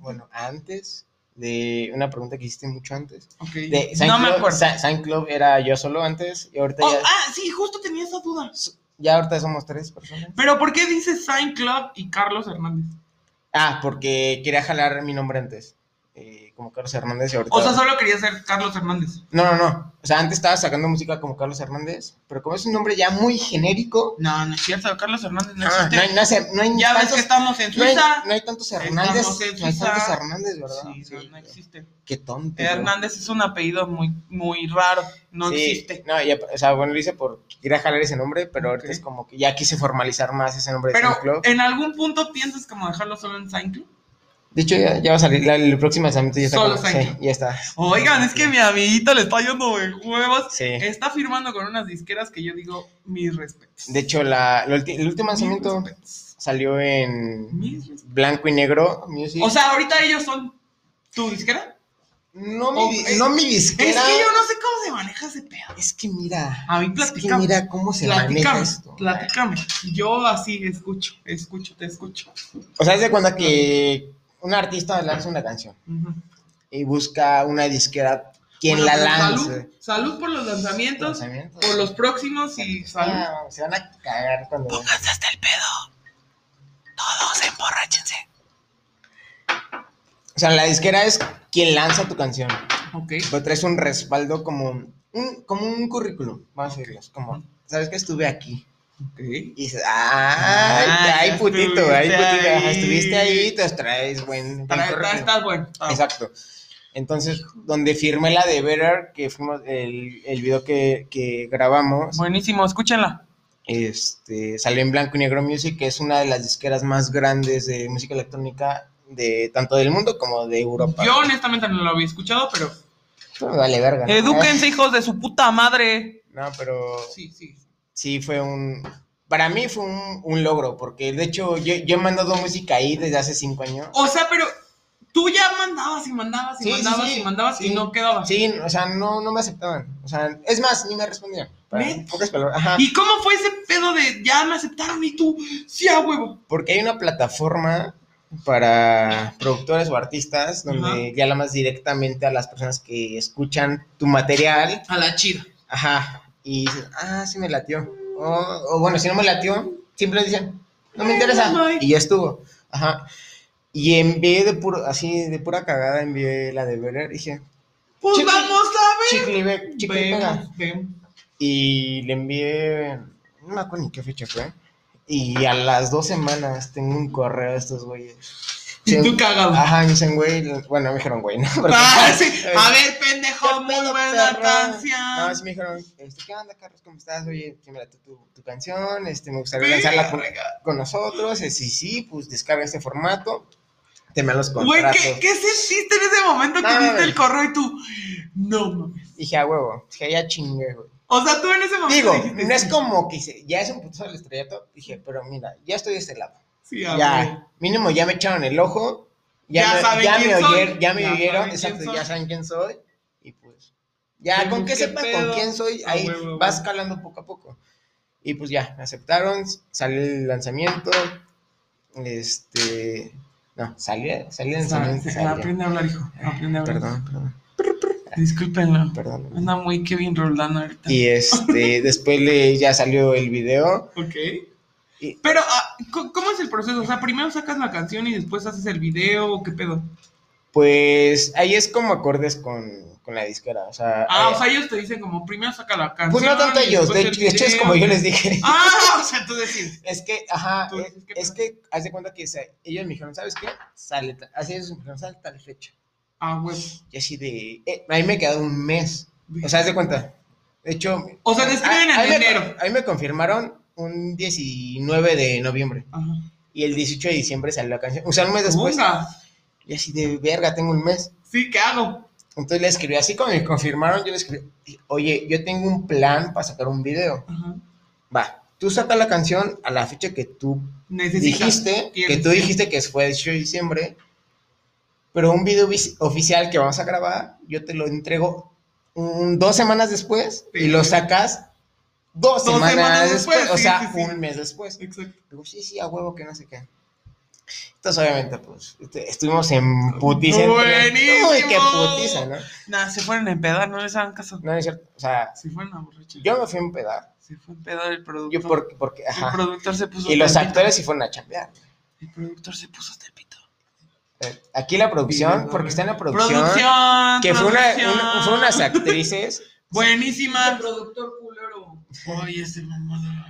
bueno, antes de una pregunta que hiciste mucho antes. Ok, De Saint no me Club, acuerdo. Sa- Saint Club era yo solo antes y ahorita Oh, ya, ah, sí, justo tenía esa duda. ya ahorita somos tres personas. Pero ¿por qué dices Sign Club y Carlos Hernández? Ah, porque quería jalar mi nombre antes. eh, como Carlos Hernández y ahorita. O sea, solo quería ser Carlos Hernández. No, no, no. O sea, antes estaba sacando música como Carlos Hernández, pero como es un nombre ya muy genérico. No, no es cierto, Carlos Hernández no ah, existe. no, hay, no, sé, no hay ya ves que estamos en no hay, Suiza. no hay tantos Hernández. No hay tantos Hernández, ¿verdad? Sí, Sí, no, existe. Qué tonto. Hernández es un apellido muy, muy raro, no Sí, existe. No, ya, o sea, bueno, lo hice por quería jalar ese nombre, pero ahorita es como que ya quise formalizar más ese nombre de Pero, Saint Club. ¿en algún punto piensas como dejarlo solo en Club? De hecho, ya, ya va a salir, la- el próximo lanzamiento ya está. Solo Saint sí, ya está. Oigan, es que mi amiguito le está yendo de huevos. Sí. Está firmando con unas disqueras que yo digo mis respetos. De hecho, la, la ulti- el último lanzamiento salió en blanco y negro music. O sea, ahorita ellos son tu disquera. no mi, o- di- es- no mi Es disquera. que yo no sé cómo se maneja ese pedo. Es que mira. A mí Es que mira cómo se maneja Platícame, esto. platícame. Yo así escucho, escucho, te escucho. O sea, es de cuenta que un artista lanza una canción y busca una disquera quien Bueno, la lance. Salud, salud por los lanzamientos, Lanzamientos. por los próximos y salud. Ah, se van a cagar cuando. Pónganse hasta el pedo. Todos emborráchense. O sea, la disquera es quien lanza tu canción. Ok. Pero traes un respaldo como un, como un currículum, vamos a decirlo. Como ¿sabes qué? Estuve aquí. Ok. Y dices, Ah, ay, ya putito, ay, putito, ahí. estuviste ahí, te traes buen, buen Para- correo. Estás bueno. bueno. Exacto. Entonces, donde firmé la de Better, que fuimos el, el video que, que grabamos, Buenísimo, escúchenla. este, salió en Blanco y Negro Music, que es una de las disqueras más grandes de música electrónica de tanto del mundo como de Europa. Yo honestamente no lo había escuchado, pero vale verga. ¿no? edúquense, hijos de su puta madre. No, pero Sí, sí. Sí fue un... Para mí fue un, un logro, porque de hecho yo, yo he mandado música ahí desde hace cinco años. O sea, pero tú ya mandabas y mandabas y Sí, mandabas sí, y mandabas y no quedabas. Sí, o sea, no, no me aceptaban. O sea, es más, ni me respondían. Pocas palabras. Ajá. ¿Y cómo fue ese pedo de ya me aceptaron y tú, sí a huevo? Porque hay una plataforma para productores o artistas donde Ajá. ya la más directamente a las personas que escuchan tu material. A la chida. Ajá. Y dices, ah, sí me latió. O, o bueno, si no me latió, siempre dicen, no me interesa. Y ya estuvo. Ajá. Y envié de puro, así, de pura cagada, envié la de Better. Dije, Pues Chicle- vamos a ver. chicle, y chicle y pega. Y le envié, no me acuerdo ni qué fecha fue. Y a las dos semanas tengo un correo de estos güeyes. Y tú cagado. Ajá, me dicen, güey, bueno, me dijeron, güey, ¿no? Porque- Ah, sí. A ver, pendejo, No, sí me dijeron, este, ¿qué onda, Carlos? ¿Cómo estás? Oye, sí me late tu, tu canción, este, me gustaría lanzarla con, nosotros. Eh, sí, sí, pues descarga este formato, te me los Güey, contratos. ¿qué, ¿qué sentiste en ese momento que viste güey. el correo y tú? No mames. Dije, a huevo, dije, ya chingué, güey. O sea, tú en ese momento Digo, dijiste, no es como que ya es un putazo del estrellato. Dije, pero mira, ya estoy de este lado. Sí, ya, mínimo ya me echaron el ojo. Ya, Ya me, saben ya quién me soy, oyeron, ya me exacto, ya saben quién soy. Ya con que pedo. con quién soy, ahí huevo, vas huevo. calando poco a poco. Y pues ya, aceptaron, salió el lanzamiento. Este. No, salió, salió el lanzamiento. aprende a hablar, hijo. Aprende a hablar. Perdón, perdón, Discúlpenlo. perdón. Anda muy Kevin Roldán ahorita. Y este, después le, ya salió el video. Ok. Y- Pero, ah, ¿cómo cómo es el proceso? O sea, primero sacas la canción y después haces el video, ¿o qué pedo? Pues ahí es como acordes con, con la disquera. O sea, Ah, eh, o sea, ellos te dicen como primero saca la canción. pues no tanto ellos, de el hecho, de hecho es como yo les dije. Ah, o sea, tú decís. Es que, ajá, eh, dices, ¿qué es que, haz de cuenta que ellos me dijeron, ¿sabes qué? Sale, así ellos me dijeron, sale tal fecha. Ah, güey. Y así de, eh, a mí me quedó un mes. O sea, haz de cuenta. De hecho, O sea, te escriben en a, a mí me- enero. a mí me confirmaron un 19 de noviembre. Ajá. Y el 18 de diciembre salió la canción. O sea, un mes después. Y así de, verga, tengo un mes. Sí, ¿qué hago? Entonces le escribí, así como me confirmaron, yo le escribí, oye, yo tengo un plan para sacar un video. Ajá. Va, tú saca la canción a la fecha que tú Necesitas. dijiste, que tú dijiste que fue el 18 de diciembre, pero un video oficial que vamos a grabar, yo te lo entrego un- dos semanas después y lo sacas dos, Dos semanas, semanas después, después, o sea, sí. un mes después. Exacto. Digo, sí, sí, a huevo que no sé qué. Entonces, obviamente, pues, este, estuvimos en putiza. Buenísimo. Uy, qué putiza, ¿no? Nah, se fueron a empedar, no les hagan caso. No, es cierto. O sea, Se fueron a borrachar. yo me fui a empedar. Se fue a empedar el productor. Yo porque, porque, El ajá. productor se puso Y los el actores sí fueron a chambear. El productor se puso hasta el pito. Eh, Aquí la producción, porque está en la producción, Producción. que fue una, producción. una- fueron unas actrices. Buenísima. productor culero. Ay, ese.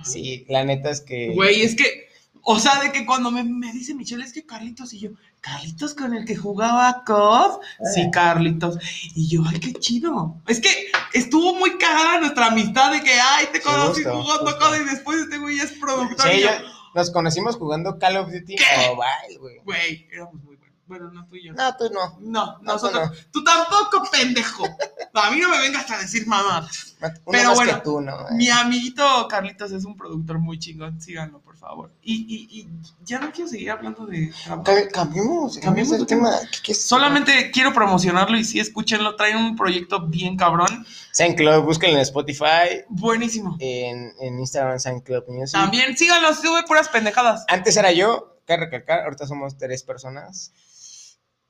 Sí, la neta es que. Güey, es que, o sea, de que cuando me, me dice Michelle, es que Carlitos y yo, Carlitos con el que jugaba COD, sí, Carlitos. Y yo, ay, qué chido. Es que estuvo muy cagada nuestra amistad de que, ay, te Sí, conocí justo, jugando. COD y después este güey es productor. Sí, y yo, nos conocimos jugando Call of Duty ¿Qué? Mobile, güey. güey, éramos muy. Bueno, no tú y yo. No, tú no. No, No, nosotros. Tú tampoco, pendejo. A mí no me vengas a decir mamá. Uno Pero más bueno, que tú, ¿no? Mi amiguito Carlitos es un productor muy chingón. Síganlo, por favor. Y, y, y ya no quiero seguir hablando de trabajo. Cam- Cambiemos, cambiemos el tema. ¿Qué- qué es? Solamente quiero promocionarlo y sí, escúchenlo. Traen un proyecto bien cabrón. SoundCloud, búsquenlo en Spotify, Buenísimo. en, en Instagram, SoundCloud Music. También síganlo, sube puras pendejadas. Antes era yo, que recalcar, ahorita somos tres personas.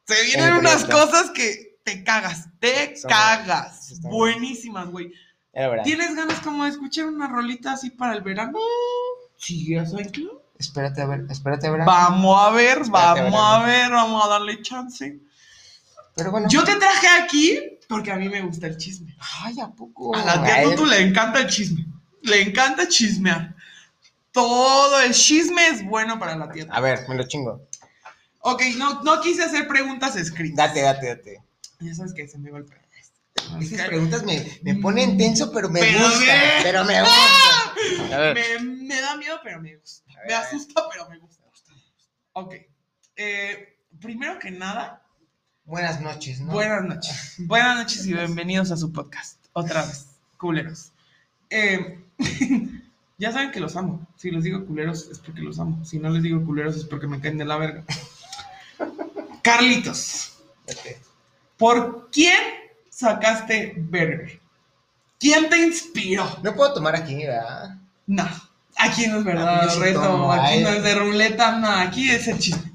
Se vienen unas cosas que te cagas, te Son- cagas. Buenísimas, güey. ¿Tienes ganas como de escuchar una rolita así para el verano? Sigue a SoundCloud. Espérate a ver, espérate a ver. Vamos a ver, Espérate, vamos a ver, vamos a darle chance. Pero bueno. Yo te traje aquí porque a mí me gusta el chisme. Ay, ¿a poco? A la tía Tutu le encanta el chisme. le encanta chismear. Todo el chisme es bueno para la tierra. A ver, me lo chingo. Ok, no, no quise hacer preguntas escritas. Date, date, date. Ya sabes que se me va el pedo. Esas preguntas me, me ponen tenso, pero me Pero gusta. Pero me gusta. A ver. Me, me da miedo, pero me gusta. Ver, Me asusta, pero me gusta. Ok. Eh, primero que nada, Buenas noches, ¿no? buenas noches. Buenas noches y bienvenidos a su podcast. Otra vez, culeros. Eh, ya saben que los amo. Si les digo culeros es porque los amo. Si no les digo culeros es porque me caen de la verga. Carlitos. ¿por quién sacaste Burger? ¿Quién te inspiró? No puedo tomar aquí, ¿verdad? No, aquí no es verdad, reto. tomo, Aquí ay. no es de ruleta, no, aquí es el chisme.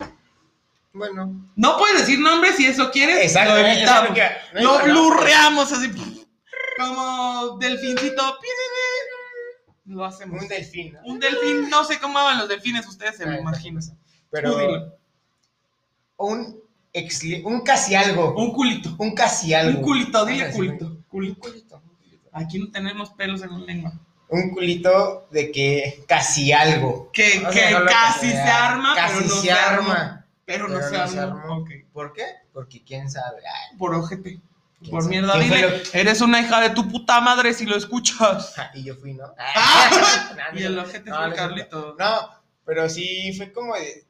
Bueno. No puedes decir nombres si eso quieres. Exacto, lo evitamos. que- no lo blurreamos así. Como delfincito. Lo hacemos. Un delfín, ¿no? Un delfín, no sé cómo van los delfines, ustedes se lo Ay, imaginan. Pero. Un, exli- un casi algo. Un culito. Un casi algo. Un culito, dile culito. Culito. culito. Aquí no tenemos pelos en la lengua. Un culito de que casi algo. Que, que casi que se arma, Casi pero no se se arma. arma. Pero no Pero se no se arma. ¿Por qué? Porque quién sabe. Ay, Por ojete. ¿Quién Por sabe? mierda, ¿Quién fue dile. Eres una hija de tu puta madre si lo escuchas. ja, y yo fui, ¿no? Ah, No, no y el ojete No, fue. Carlito. No, pero sí fue como de.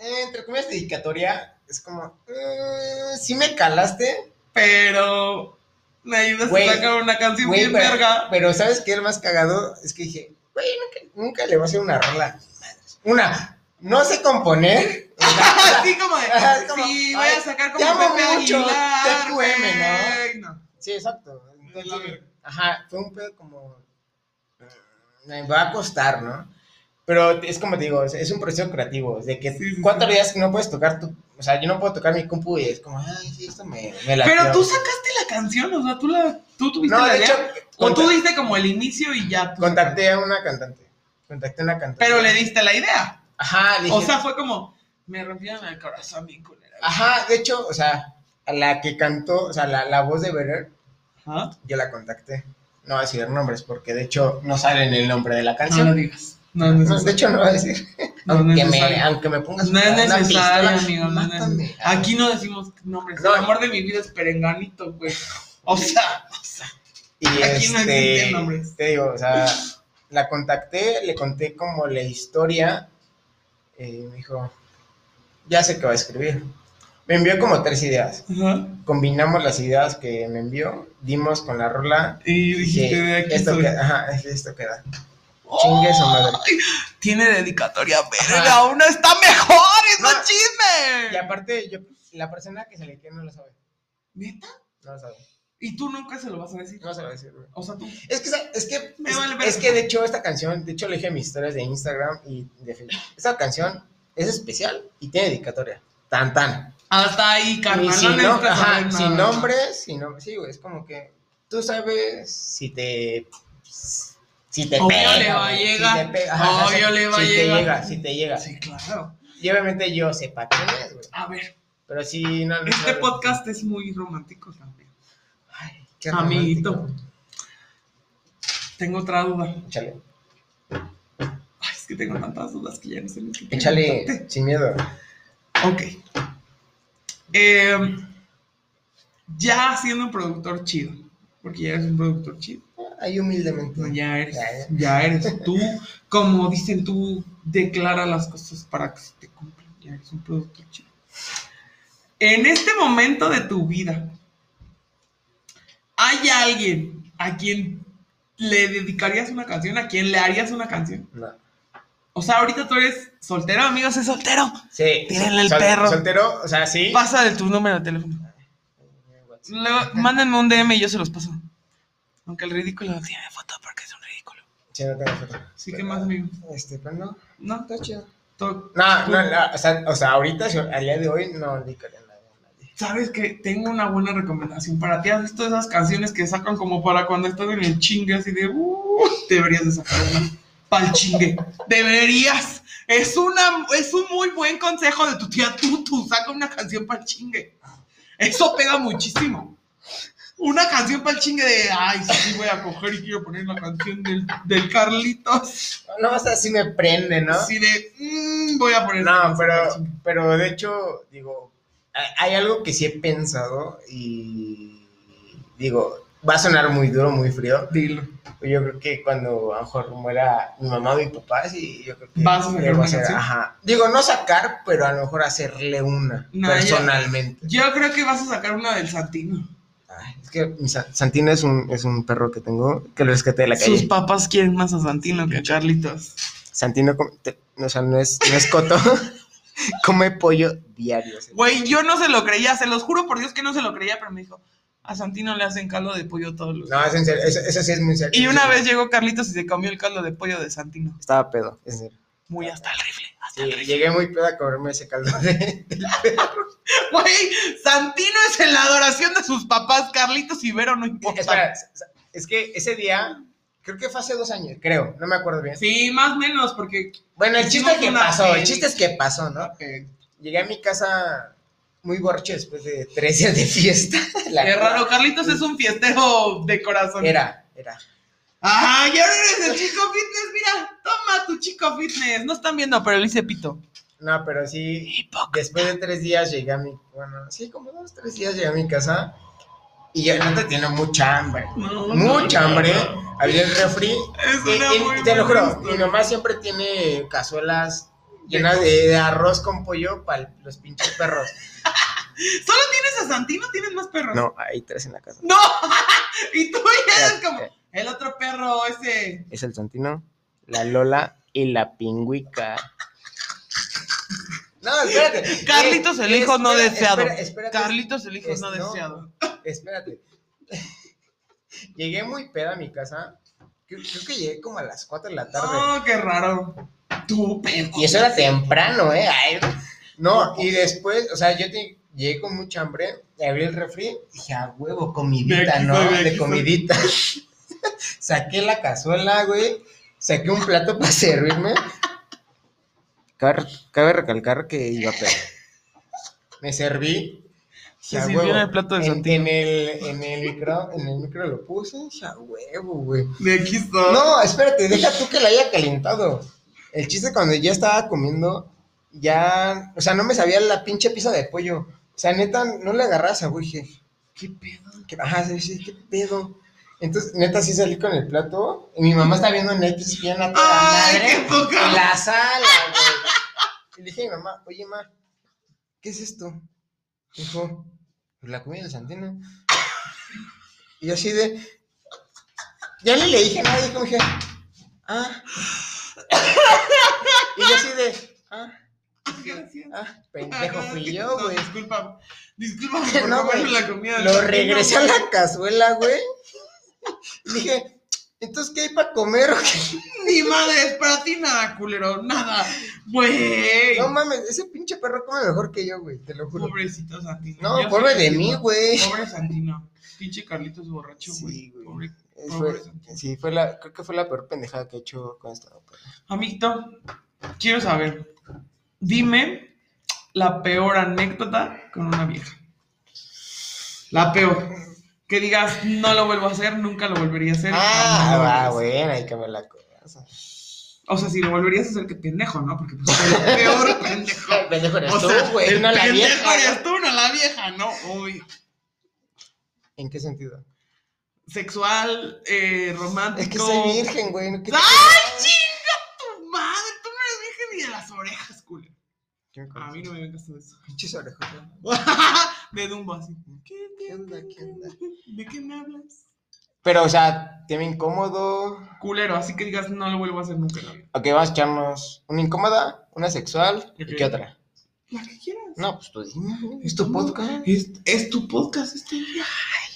Eh, entre comillas, dedicatoria. Es como. eh, sí me calaste. Pero me ayudas Güey, a sacar una canción Güey, bien pero, verga. pero ¿sabes qué? El más cagado es que dije, güey, nunca, nunca le voy a hacer una rola. Una, no sé componer. Así como de. Como, sí, voy a sacar como amo Pepe mucho, Aguilar. TQM, no. sí, exacto. Ajá, fue un pedo como. Me va a costar, ¿no? Pero es como te digo, es, es un proceso creativo. De que Sí, sí, cuatro sí. días no puedes tocar tu. O sea, yo no puedo tocar mi compu y es como, ay, sí, esto me, me la Pero tú sacaste la canción, o sea, tú, la, tú tuviste No, la de idea. hecho, o tú diste como el inicio y ya. tú contacté a una cantante. Contacté a una cantante. Pero le diste la idea. Ajá, dije, O sea, fue como. Me rompieron el corazón, mi culera. Ajá, de hecho, o sea, a la que cantó, o sea, la, la voz de Berer, yo la contacté. No voy a decir nombres porque de hecho no sale en el nombre de la No lo canción. digas. No es No, necesario. de hecho no voy a decir. No, no aunque, es me, necesario. aunque me pongas No es una necesario, pistola, amigo. no mátame. Aquí no decimos nombres. No. El amor de mi vida es perenganito, güey. O sea, o sea. Y aquí no este, existen nombres. te digo, o sea, la contacté, le conté como la historia. Y me dijo, ya sé que va a escribir. Me envió como tres ideas. Combinamos las ideas que me envió, dimos con la rola Y dijiste, Dije, de aquí esto soy. queda, ajá, es- esto queda. Chingue su madre. Tiene dedicatoria verga, Ajá. aún está mejor, es No. un chisme. Y aparte, yo, la persona que se le quiere no lo sabe. ¿Neta? No lo sabe. Y tú nunca se lo vas a decir. No se lo va a decir, güey. O sea, tú. Es que, es que, Me es, vale verga. es que de hecho esta canción, de hecho le dije mis historias de Instagram y de Facebook. Esta canción es especial y tiene dedicatoria. Tan, tan. Hasta ahí, carnal. sin, no no, ajá, sin nombres. Sí, güey, es como que tú sabes si te. Si te Obvio pega. le va a llegar. Si te pega. ajá, si- le va a si llegar. te llega, si te llega. Sí, claro. Y obviamente yo sepa quién es, güey. A ver, Pero sí, no. este no- podcast es muy romántico también. Ay, qué Amiguito. romántico. Tengo otra duda. Échale. Ay, es que tengo tantas dudas que ya no sé ni qué Échale sin miedo. Ok. Eh, ya siendo un productor chido, porque ya eres un productor chido. Ahí humildemente. Ya eres, Ya, eres tú, como dicen tú, declara las cosas para que se te cumplan. Ya eres un productor chido. En este momento de tu vida, ¿hay alguien a quien le dedicarías una canción? ¿A quien le harías una canción? No. O sea, ahorita tú eres soltero, amigos, es soltero. Sí. Tírenle el sol- perro. Soltero, o sea, sí. Pasa de tu número de teléfono. Luego, mándenme un DM y yo se los paso. Aunque el ridículo no tiene foto porque es un ridículo. Sí, no tengo foto. Sí, ¿qué más, amigo? Este, pero no. No, Está chido. No, no, no, o sea, o sea, ahorita, a día de hoy, no dedicaría a nadie. a nadie. Sabes que tengo una buena recomendación para ti. ¿Has visto esas canciones que sacan como para cuando estás en el chingue así de uh, deberías de sacar una pa'l chingue? Deberías. Es una es un muy buen consejo de tu tía Tutu. Saca una canción pa'l chingue. Eso pega muchísimo. Una canción para el chingue de, ay, sí, sí, voy a coger y quiero poner la canción del, del Carlitos. No, o sea, sí me prende, ¿no? Así de, mm, voy a poner. No, canción pero, pero de hecho, digo, hay- algo que sí he pensado y digo, va a sonar muy duro, muy frío. Dilo. Yo creo que cuando a lo mejor muera mi mamá o mi papá, sí, yo creo que ¿Vas a sacar una hacer-? Ajá. Digo, no sacar, pero a lo mejor hacerle una No, personalmente. Yo creo que vas a sacar una del Santino. Ay, es que mi Sa- Santino es un, es un perro que tengo, que lo rescaté de la calle. Sus papás quieren más a Santino que a Carlitos. Santino, te- o sea, no es, no es coto, come pollo diario. Güey, yo no se lo creía, se los juro por Dios que no se lo creía, pero me dijo, a Santino le hacen caldo de pollo todos los No, es en serio, eso, eso sí es muy serio. Y una vez llegó Carlitos y se comió el caldo de pollo de Santino. Estaba pedo, es serio. Muy hasta el rifle. Sí, llegué muy pedo a comerme ese caldo de... Güey, Santino es en la adoración de sus papás, Carlitos y Vero no importa. Espera, es que ese día, creo que fue hace dos años, creo, no me acuerdo bien. Sí, más o menos, porque... Bueno, el chiste es que pasó, el chiste es que pasó, ¿no? Llegué a mi casa muy borracho después de tres días de fiesta. Qué raro, Carlitos es un fiestero de corazón. Era, era. ¡Ay, ahora eres el chico fitness! Mira, toma tu chico fitness. No están viendo, pero le hice pito. No, pero sí, Hipócrita. después de tres días llegué a mi, bueno, sí, como dos, tres días llegué a mi casa y ya no te tiene mucha hambre. No, mucha no, hambre. no. Había el refri. Es y- una y te lo juro, mi mamá siempre tiene cazuelas llenas de, de arroz con pollo para los pinches perros. ¿Solo tienes a Santino? ¿Tienes más perros? No, hay tres en la casa. ¡No! y tú ya eres como. El otro perro ese. Es el Santino, la Lola y la pingüica. No, espérate. Carlitos, el Eh, hijo no espera, deseado. espera, espérate. Carlitos, el hijo Es- no no. deseado. Espérate. Llegué muy pedo a mi casa. Creo, creo que llegué como a las 4 de la tarde. Oh, qué raro. Tú, perro. Y eso era temprano, ¿eh? Ay, no, y después, o sea, yo te- llegué con mucha hambre, abrí el refri y dije, a huevo, comidita, aquí ¿no? de comidita. Saqué la cazuela, güey, saqué un plato para servirme. Cabe, cabe recalcar que iba pedo. Me serví. "A en huevo". el plato de en, en el, en el micro, en el micro lo puse, dije, a huevo, güey. De aquí está. No, espérate, deja tú que la haya calentado. El chiste cuando ya estaba comiendo, ya, o sea, no me sabía la pinche pieza de pollo. O sea, neta, no le agarraba sabor, dije, ¿Qué pedo? ¿qué, ajá, sí, sí, qué pedo. Entonces, neta, sí salí con el plato y mi mamá está viendo Netflix bien a toda ¡Ay, madre qué poca! en la sala, güey. Y le dije a mi mamá, oye, ma, ¿qué es esto? Dijo, pues la comida del Santino. Y yo así de, ya ni le dije nada, y como dije, ah. Y yo así de, ah, Gracias. ah, pendejo fui yo, No, güey. disculpa. Disculpa por No, la comida. Lo regresé a la cazuela, güey. Dije, entonces, ¿qué hay para comer? o qué?" Ni madre, es para ti nada, culero. Nada. Güey. No mames, ese pinche perro come mejor que yo, güey, te lo juro. Pobrecito Santino. No, Yo pobre de mí, güey. Pobre Santino. Pinche Carlitos borracho, güey. Sí, güey. Pobre, pobre Fue, Santino. sí, fue la, creo que fue la peor pendejada que he hecho con esta. Amiguito, quiero saber. Dime la peor anécdota con una vieja. La peor. Que digas, no lo vuelvo a hacer, nunca lo volvería a hacer. Ah, volvería a va, hacer". bueno, hay que ver la cosa. O sea, si lo volverías a hacer, qué pendejo, ¿no? Porque pues, el peor pendejo. El pendejo eres O tú, sea, güey, el no la pendejo vieja. eres tú, no la vieja, ¿no? Uy. ¿En qué sentido? Sexual, eh, romántico. Es que soy virgen, güey. ¿no? ¿Qué te- ¡Ay, chinga tu madre! Tú no eres virgen ni de las orejas, culo. ¿Qué me A mí no me vengas todo eso. Pinches de Dumbo así. ¿Qué, ¿Qué onda, qué onda? ¿De qué me hablas? Pero, o sea, tema incómodo. Culero, así que digas, no lo vuelvo a hacer nunca vida. Ok, vamos a echarnos una incómoda, una sexual. ¿Y qué otra? La que quieras. No, pues tú dime. Es tu podcast. Es, es tu podcast este.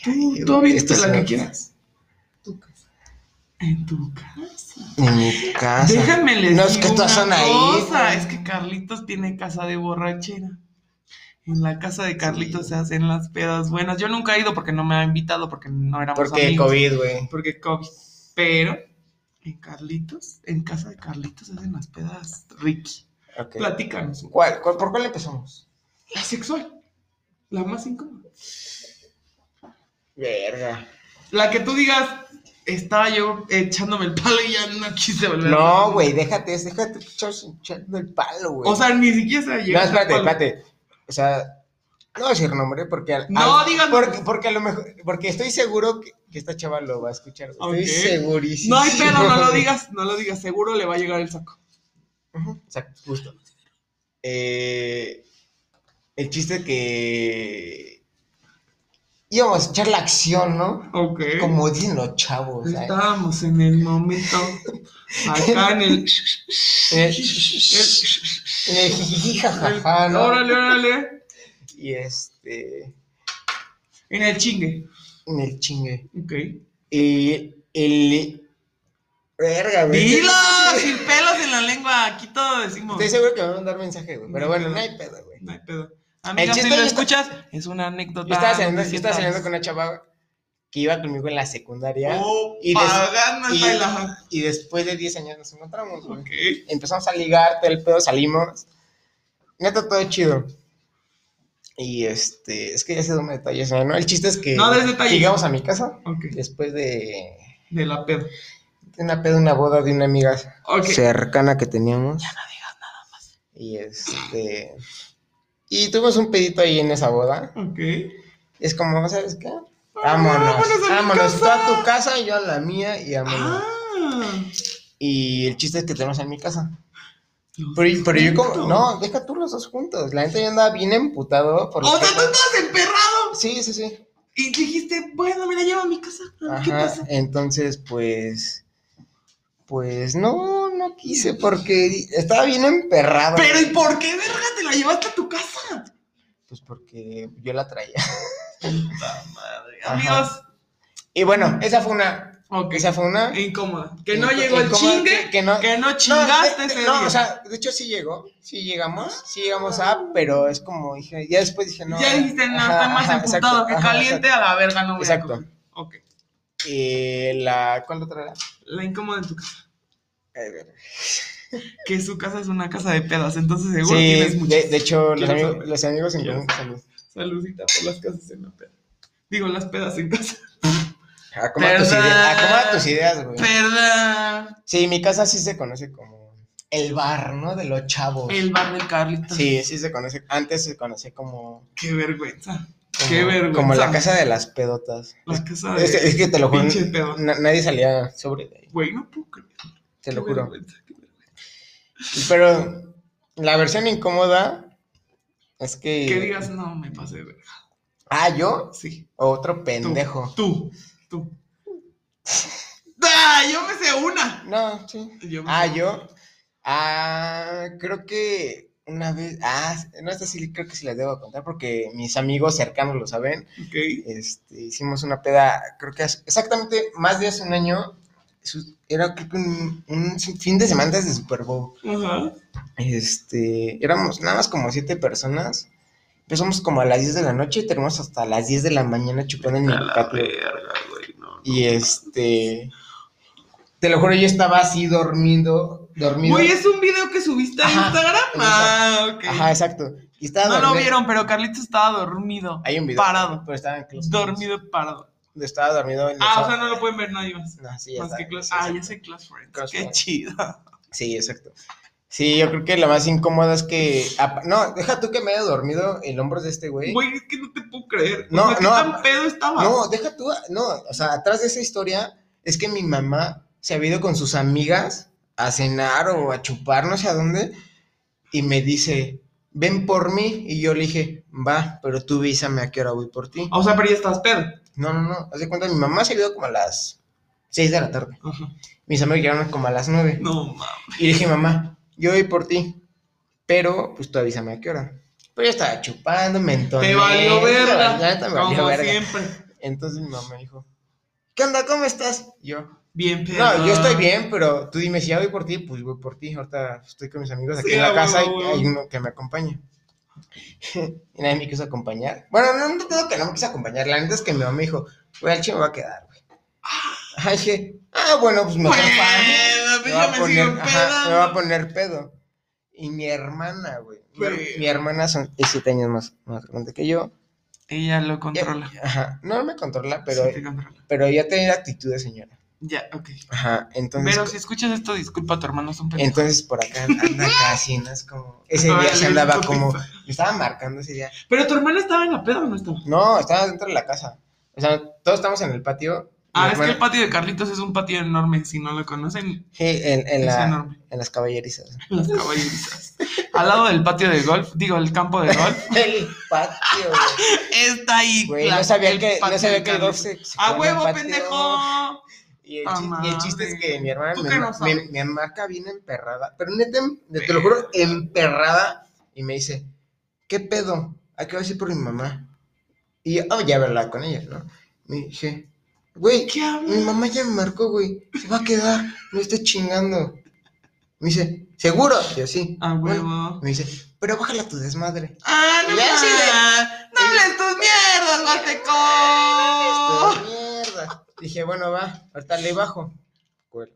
tú, ay, tú esto la que quieras. Casa. En tu casa. En mi casa. Déjenme les No, es que una son ahí, cosa. Es que Carlitos tiene casa de borrachera. En la casa de Carlitos Sí. se hacen las pedas buenas. Yo nunca he ido porque no me ha invitado, porque no éramos Porque amigos. COVID, güey. Porque COVID. Pero en Carlitos, en casa de Carlitos se hacen las pedas Ricky. Ok. Platícanos. ¿Cuál, cuál, ¿Por cuál empezamos? La sexual. La más incómoda. Verga. La que tú digas, estaba yo echándome el palo y ya no quise volver. No, güey, déjate, déjate echando el palo, güey. O sea, ni siquiera se no, llegó espérate, espérate. O sea, no voy a decir nombre porque... al- No, al- digan Porque, a lo mejor... Porque estoy seguro que, que esta chava lo va a escuchar. Estoy segurísimo. No hay pedo, no lo digas, no lo digas, seguro le va a llegar el saco. Exacto, justo. Eh, el chiste que... Íbamos a echar la acción, ¿no? Ok. Como dicen los chavos. ¿sabes? Estábamos en el momento, acá en el... Eh, el- En el ¿no? Órale, órale. Y este... En el chingue. En el chingue. Ok. Y el... Verga, güey. Dilo, sin pelos en la lengua, aquí todo decimos. Estoy seguro que me van a mandar mensaje, güey. Pero bueno, no hay pedo, güey. No hay pedo. Amiga, si chiste lo es- escuchas, es una anécdota. Yo estaba saliendo, yo estaba saliendo con una chava que iba conmigo en la secundaria. Oh, Y des- y, la... y después de 10 años nos encontramos, güey. Empezamos a ligar, todo el pedo, salimos. Neta, todo chido. Y este, es que ya se dan detalles, ¿no? El chiste es que No llegamos a mi casa Ok. después de, De la pedo. de una peda, una boda de una amiga Ok. cercana que teníamos. Ya no digas nada más. Y este. Y tuvimos un pedito ahí en esa boda. Ok. Es como, ¿sabes qué? Ah, Vámonos. vámonos a Vámonos. Tú a tu casa yo a la mía y vámonos. Ah. Y el chiste es que tenemos en mi casa. Pero, pero yo como, no, deja tú los dos juntos. La neta yo andaba bien emputado por O sea, tú estabas emperrado. Sí, sí, sí. Y dijiste, bueno, me la llevo a mi casa. ¿Qué Ajá. pasa? Entonces, pues. Pues no, no quise porque estaba bien emperrado. Pero ¿y por qué, verga, te la llevaste a tu casa? Pues porque yo la traía. Puta madre. Amigos. Y bueno, esa fue una. Ok. Esa fue una. Incómoda. Que no llegó el chingue. que- que no- Que no chingaste de- de- ese no, día. o sea, de hecho sí llegó, sí llegamos, sí llegamos a, pero es como dije, ya después dije, no. ya dijiste, no, estoy más emputado que caliente a la verga, no voy Exacto. a. Ok. Y la, ¿cuál otra era? La incómoda en tu casa. Que su casa es una casa de pedas, entonces seguro Sí, tienes muchas. de, de hecho, los amigos, saber. los amigos en común, salud. Saludita por las casas en la peda. Digo, las pedas en casa. Acomoda tus, Perdón. ideas, acomoda tus ideas, güey. Perdón. Sí, mi casa sí se conoce como el bar, ¿no? De los chavos. El bar del Carlitos. Sí, sí se conoce, antes se conocía como, Qué vergüenza. Como, Qué vergüenza. como la casa de las pedotas. La casa de. Es, es que te lo juro, Pinche pedo. na- nadie salía sobre de ahí, Güey, no puedo creer. te lo juro. vergüenza, qué vergüenza. Pero la versión incómoda es que. Que digas, no, me pasé de verga. Ah, yo, Sí. otro Tú, pendejo. Tú. Tú. ¡Ah! Yo me sé una. No, sí. Yo Ah, sé yo. Ah, creo que una vez. Ah, no, esta sí creo que sí les debo contar porque mis amigos cercanos lo saben. Ok. Este, hicimos una peda, creo que hace- exactamente más de hace un año. Su- Era creo que un, un fin de semana antes de Super Bowl. Ajá. Este, éramos nada más como siete personas. Empezamos como a las 10 de la noche y terminamos hasta las 10 de la mañana chupando en mi la. No, no. Y este, te lo juro, yo estaba así dormido, dormido. Güey, es un video que subiste a Ajá, Instagram. Ah, ok. Ajá, exacto. Y estaba No lo vieron, pero Carlitos estaba dormido. Hay un video. Parado. Pero estaba en close Dormido parado. friends. Estaba dormido. en Ah, o sea, no lo pueden ver nadie más. No, sí, ya Más que Ah, ya sé Class Friends. Qué Friends. chido. Sí, exacto. Sí, yo creo que lo más incómodo es que. No, deja tú que me haya dormido el hombro de este güey. Güey, es que no te puedo creer. No, o sea, ¿qué no, tan pedo estaba? No, deja tú. No, o sea, atrás de esa historia es que mi mamá se había ido con sus amigas a cenar o a chupar, no sé a dónde, y me dice, ven por mí. Y yo le dije, va, pero tú avísame a qué hora voy por ti. O sea, pero ya estabas pedo. No, no, no. Haz de cuenta, mi mamá se ido como a las 6 de la tarde. Ajá. Mis amigos llegaron como a las 9. No, mames. Y dije, mamá, yo voy por ti, pero pues tú avísame a qué hora. Pero yo estaba chupando, me entoné. Te valió verga. Como verga. siempre. Entonces mi mamá me dijo, ¿qué onda? ¿Cómo estás? Yo, Bien pedo. no, yo estoy bien, pero tú dime si ya voy por ti, pues voy por ti. Ahorita estoy con mis amigos aquí Sí, en la casa y hay uno que me acompaña. y nadie me quiso acompañar. Bueno, no, no tengo que no me quiso acompañar. La neta es que mi mamá me dijo, güey, al chino me va a quedar, güey. Ah, dije, ah, bueno, pues mejor Bueno, Me va, a me poner, ajá, me va a poner pedo. Y mi hermana, güey. Mi, hermana son, es siete años más, más grande que yo. Ella lo controla. Ajá, no me controla, pero, Sí controla. pero ella tiene actitud de señora. Ya, ok. Ajá, entonces... Pero si escuchas esto, disculpa, tu hermano es un pendejo. Entonces por acá anda casi, ¿no? Es como. Ese Ay, día se andaba como. Me estaba marcando ese día. Pero tu hermana estaba en la peda o no estaba. No, estaba dentro de la casa. O sea, todos estamos en el patio. Ah, es que el patio de Carlitos es un patio enorme. Si no lo conocen, Sí, en, en la, enorme. en las caballerizas. Las caballerizas. Al lado del patio de golf, digo, el campo de golf, El patio, güey. está ahí. Güey, no sabía el que, no sabía que el golf Carlitos. se. se ¡A en huevo, pendejo! Y el, Ah, chi- y el chiste es que mi hermana ¿Tú me, no me- marca bien emperrada. Pero neta, te lo juro, emperrada. Y me dice, ¿qué pedo? ¿A qué vas a ir por mi mamá? Y yo, oh, ya verla con ella, ¿no? Me dije, güey, ¿Qué mi mamá ya me marcó, güey. Se va a quedar, no esté chingando. Me dice, ¿seguro? Y yo, sí. A Bueno, huevo. me dice, pero bájala tu desmadre. ¡Ah, no! Ya así de- más! ¡No hables tus mierdas, Bateco! Dije, bueno, va, ahorita le bajo. Güey.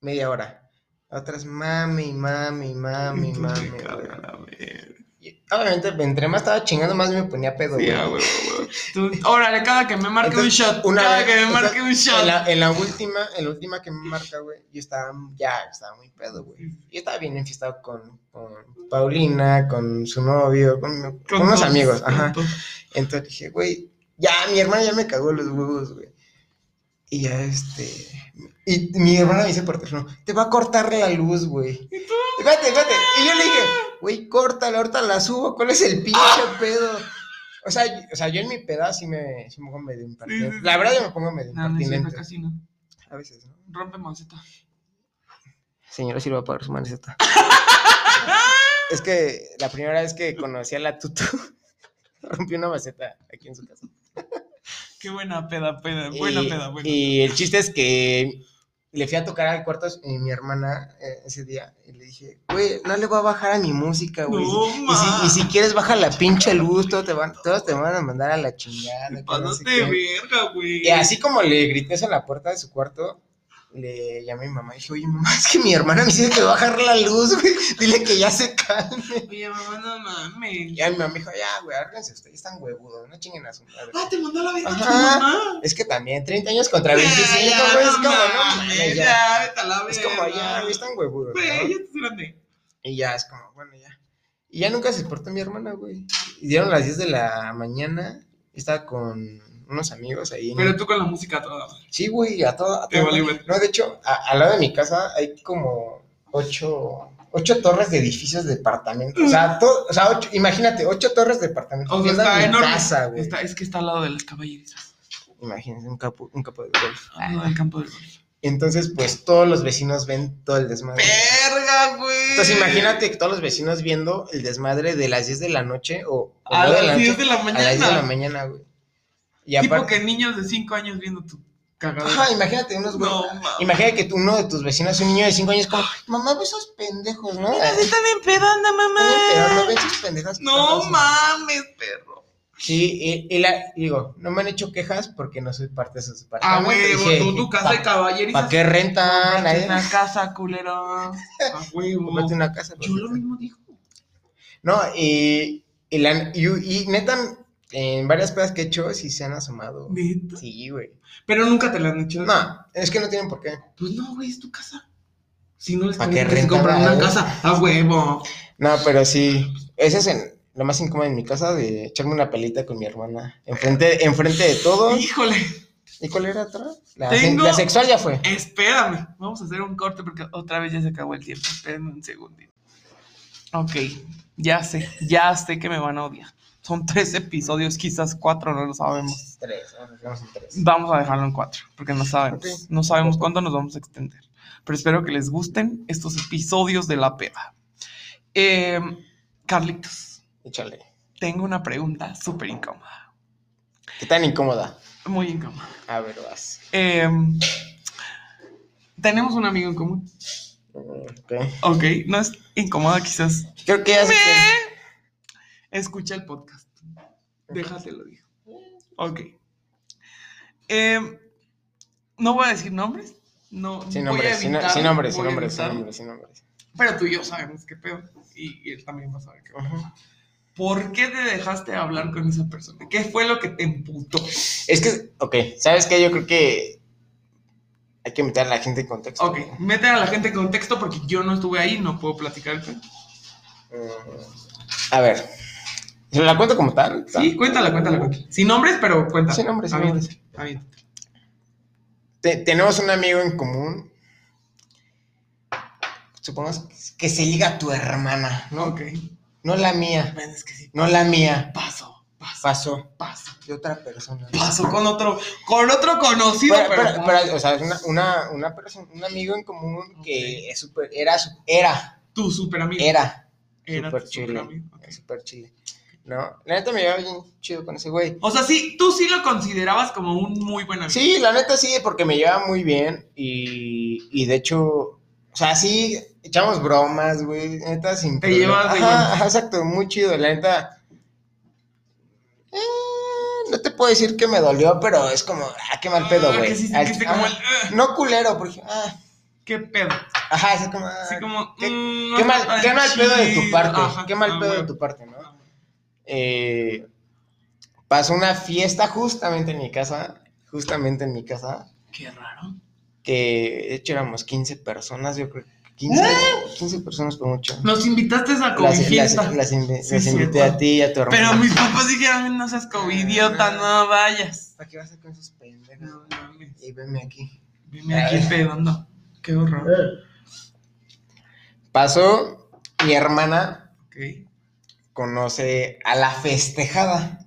Media hora. Otras mami, mami, mami, mami. güey. Y Obviamente, entre más estaba chingando, más me ponía pedo, Sí, güey. huevo. Tú- Órale, cada que me marque Entonces, un shot. una cada vez- que me marque un shot. En la, en la última, en la última que me marca, güey, yo estaba ya, estaba muy pedo, güey. Yo estaba bien enfiestado con, con Paulina, con su novio, con, con unos todos, amigos, con ajá. Entonces dije, güey, ya, mi hermana ya me cagó los huevos, güey. Y ya, este. Y mi hermana me dice por teléfono, te va a cortar la luz, güey. ¿Y tú? Espérate, espérate. Y yo le dije, güey, córtala, ahorita la subo, ¿cuál es el pinche pedo? O sea, yo- o sea, yo en mi pedazo sí me, sí me pongo medio impertinente. Sí, sí, La verdad, yo me pongo medio No, no impertinente. casi no. A veces, ¿no? Rompe maceta. Señora, sí lo va a pagar su maceta. es que la primera vez que conocí a la tutu, rompí una maceta aquí en su casa. Qué buena peda, peda. Buena y, peda, buena. y el chiste es que le fui a tocar al cuarto a mi hermana eh, ese día y le dije, güey, no le voy a bajar a mi música, güey. No, y, si, y quieres, baja la pinche luz, todos te van, todos te van a mandar a la chingada. que no sé Pasaste qué". verga, güey. Y así como le grité eso en la puerta de su cuarto, le llamé a mi mamá y dije, oye, mamá, es que mi hermana me dice que va a bajar la luz, güey. Dile que ya se calme. Oye, mamá, no mames. Y ya mi mamá me dijo, ya, güey, árganse ustedes, están huevudos, no chinguen a su madre. Ah, te mandó a la verga tu mamá. Es que también 30 años contra 25, Ya, ya, güey, es como, no mames, ya, ya. vete a la Es como, ya, güey, están huevudos, Güey, ¿no? ya estás grande. Y ya, es como, bueno, ya. Y ya nunca se portó mi hermana, güey. Y dieron las 10 de la mañana, estaba con unos amigos ahí. en- Pero tú con la música toda. Sí, güey, a todo. a Te todo. güey. No, de hecho, a- al lado de mi casa hay como ocho, ocho torres de edificios de departamentos. O sea, todo, o sea ocho- imagínate, ocho torres de departamentos. O sea, está enorme. casa, güey. Está- es que está al lado de las caballerizas. Imagínense, un capo, un capo de golf. Al lado del campo de golf. Entonces, pues todos los vecinos ven todo el desmadre. ¡Verga, güey! Entonces, imagínate que todos los vecinos viendo el desmadre de las 10 de la noche o, o A nueve de las la 10 noche de la a las mañana. 10 de la mañana, güey. Y Tipo aparte, que niños de 5 años viendo tu cagada. Ajá, imagínate unos güey. No, mames. Imagínate que tú- uno de tus vecinos, un niño de 5 años, como, mamá, ve esos pendejos, ¿no? Mira, se están empedando, mamá. Pero no ven sus pendejas. que No están haciendo". mames, perro. Sí, y, y la, digo, no me han hecho quejas porque no soy parte de sus Ah, departamentos. huevo, tú tu casa de caballerizas. ¿Para qué rentan? Cómprate Nadie- una casa, culero. A huevo. Cómprate una casa. Yo lo mismo dijo. No, y, y, la, y, y neta, en varias pedas que he hecho, sí se han asomado. Neta. Sí, güey. Pero nunca te lo han hecho. No, es que no tienen por qué. Pues no, güey, es tu casa. Si no les ¿Pa' conviene qué que rentan, compran una casa, a huevo. No, pero sí, ese es en- lo más incómodo en mi casa, de echarme una pelita con mi hermana. Enfrente, enfrente de todo. Híjole, ¿Y cuál era otra? La, Tengo- la sexual ya fue. espérame. Vamos a hacer un corte porque otra vez ya se acabó el tiempo. Espérenme un segundito. Ok, ya sé, ya sé que me van a odiar. Son tres episodios, quizás cuatro, no lo sabemos. Tres, vamos a tres. Vamos a dejarlo en cuatro, porque no sabemos. No sabemos cuándo nos vamos a extender. Pero espero que les gusten estos episodios de la peda. Eh, Carlitos, Échale. tengo una pregunta súper incómoda. ¿Qué tan incómoda? Muy incómoda. A ver, vas. Eh, tenemos un amigo en común. Ok. Ok, no es incómoda, quizás. Creo que ya sé que- Escucha el podcast. Déjatelo, digo. Ok. Eh, no voy a decir nombres. No, Sin nombres, sin, nombres, sin nombres, sin nombres, sin nombres. Pero tú y yo sabemos qué pedo. Y, y él también va a saber qué pedo. ¿Por qué te dejaste hablar con esa persona? ¿Qué fue lo que te emputó? Es que, ok, ¿sabes qué? Yo creo que hay que meter a la gente en contexto. Ok, mete a la gente en contexto porque yo no estuve ahí, no puedo platicar. Mm, A ver, ¿se la cuento como tal? Sí, cuéntala, cuéntala, cuéntala. Sin nombres, pero cuéntala. Sin nombres, sin nombres. Te- tenemos un amigo en común. Supongamos que se liga a tu hermana, ¿no? Ok. No la mía, Ven, es que sí. no la mía. Paso, paso, Pasó paso. de otra persona. Paso con otro, con otro conocido, Pero, pero. pero- pero, o sea, es una, una, una persona, un amigo en común que es super, era, era, tu super amigo. era Era super chile. ok. Super chile. ¿No? La neta me llevaba bien chido con ese güey. O sea, sí, tú sí lo considerabas como un muy buen amigo. Sí, la neta sí, porque me llevaba muy bien y, y de hecho, o sea, sí, echamos bromas, güey, neta, sin Te llevas de Ajá, exacto, muy chido, la neta. eh, no te puedo decir que me dolió, pero es como, ah, qué mal pedo, Ah, güey. sí Ah, como ah, el, "Ugh". No culero, porque, ah, ¿Qué pedo? ajá, es como, ah, Así como. qué, mm, no qué mal, qué mal pedo de tu parte, Ajá, qué mal ah, pedo de güey. tu parte, ¿no? Ah. Eh, pasó una fiesta justamente en mi casa, justamente en mi casa, Qué raro. que de hecho éramos 15 personas, yo creo que 15, 15 personas por mucho. Nos invitaste a Las, COVID las, las invi- Sí, las invité a ti y a tu hermano. Pero mis papás dijeron, no seas covidiota, no vayas. ¿Para qué vas a con esos pendejos? No mames. Y venme aquí. Dime aquí pedando. Qué horror. Pasó, mi hermana. Conoce a la festejada.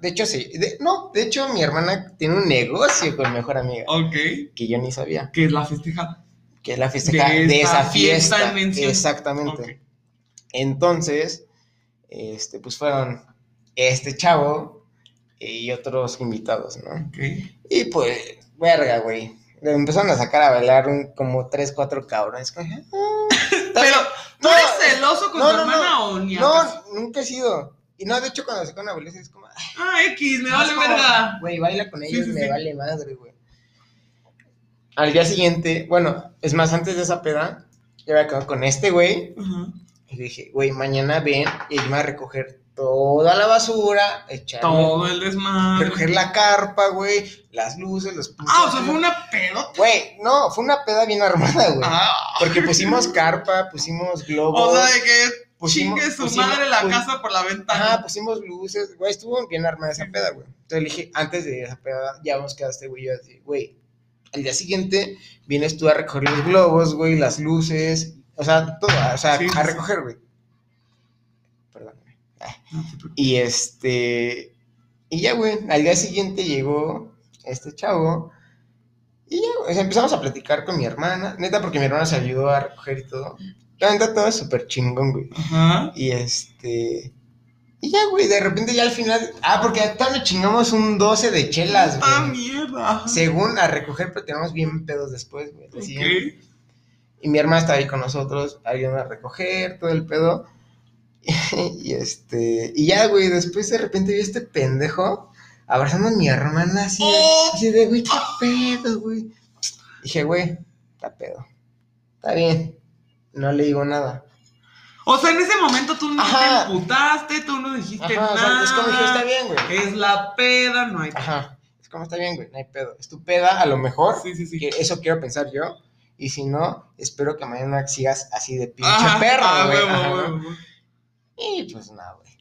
De hecho, sí. de- no, de hecho, mi hermana tiene un negocio con mi mejor amiga. Ok. Que yo ni sabía. Que es la festejada. Que es la festejada De esa fiesta fiesta. mención. Exactamente. Entonces, este, pues fueron este chavo y otros invitados, ¿no? Ok. Y pues, verga, güey. Le empezaron a sacar a bailar un, como tres, cuatro cabrones. "Ah, Pero, bien". ¿Tú No, eres celoso con no, tu no, hermana no. o ni? No, nunca he sido. Y no, de hecho, cuando sacaron a bailar, es como, "Ah, X, me vale verga. Güey, baila con ellos, me vale madre, güey. Al día siguiente, bueno, es más, antes de esa peda, yo había quedado con este güey. Y dije, güey, mañana ven y me a recoger toda la basura, echar. Todo el desmadre. Recoger la carpa, güey, las luces, los putos. Ah, o sea, fue una pedota. Güey, no, fue una peda bien armada, güey. Ah. Porque pusimos carpa, pusimos globos. O sea, de que pusimos- chingue su pusimos- madre la casa por la ventana. Ajá, pusimos luces, güey, estuvo bien armada esa peda, güey. Entonces le dije, antes de esa peda, ya vamos quedado este güey, yo así, güey, al día siguiente vienes tú a recoger los globos, güey, las luces, o sea, todo, o sea, Sí, a recoger, güey. No. Y este, y ya, güey, al día siguiente llegó este chavo, y ya, güey, empezamos a platicar con mi hermana, neta, porque mi hermana se ayudó a recoger y todo. La neta, todo es súper chingón, güey. Ajá. Y este. Y ya, güey, de repente ya al final. Ah, porque todavía nos chingamos un 12 de chelas, ¡Ah, güey. mierda! Según a recoger, pero tenemos bien pedos después, güey. Ok. Así. Y mi hermana estaba ahí con nosotros, ayudando a recoger todo el pedo. y este. Y ya, güey, después de repente vi a este pendejo abrazando a mi hermana así. Así de, güey, qué pedo, güey. Dije, güey, está pedo. Está bien. No le digo nada. O sea, en ese momento tú no Ajá. te emputaste, tú no dijiste Ajá, o sea, nada. es como dije, está bien, güey. Es la peda, no hay Ajá. Es como está bien, güey, no hay pedo. Es tu peda, a lo mejor. Sí, sí, sí. que eso quiero pensar yo. Y si no, espero que mañana sigas así de pinche Ajá, perro, ah, güey. Y pues nada, güey.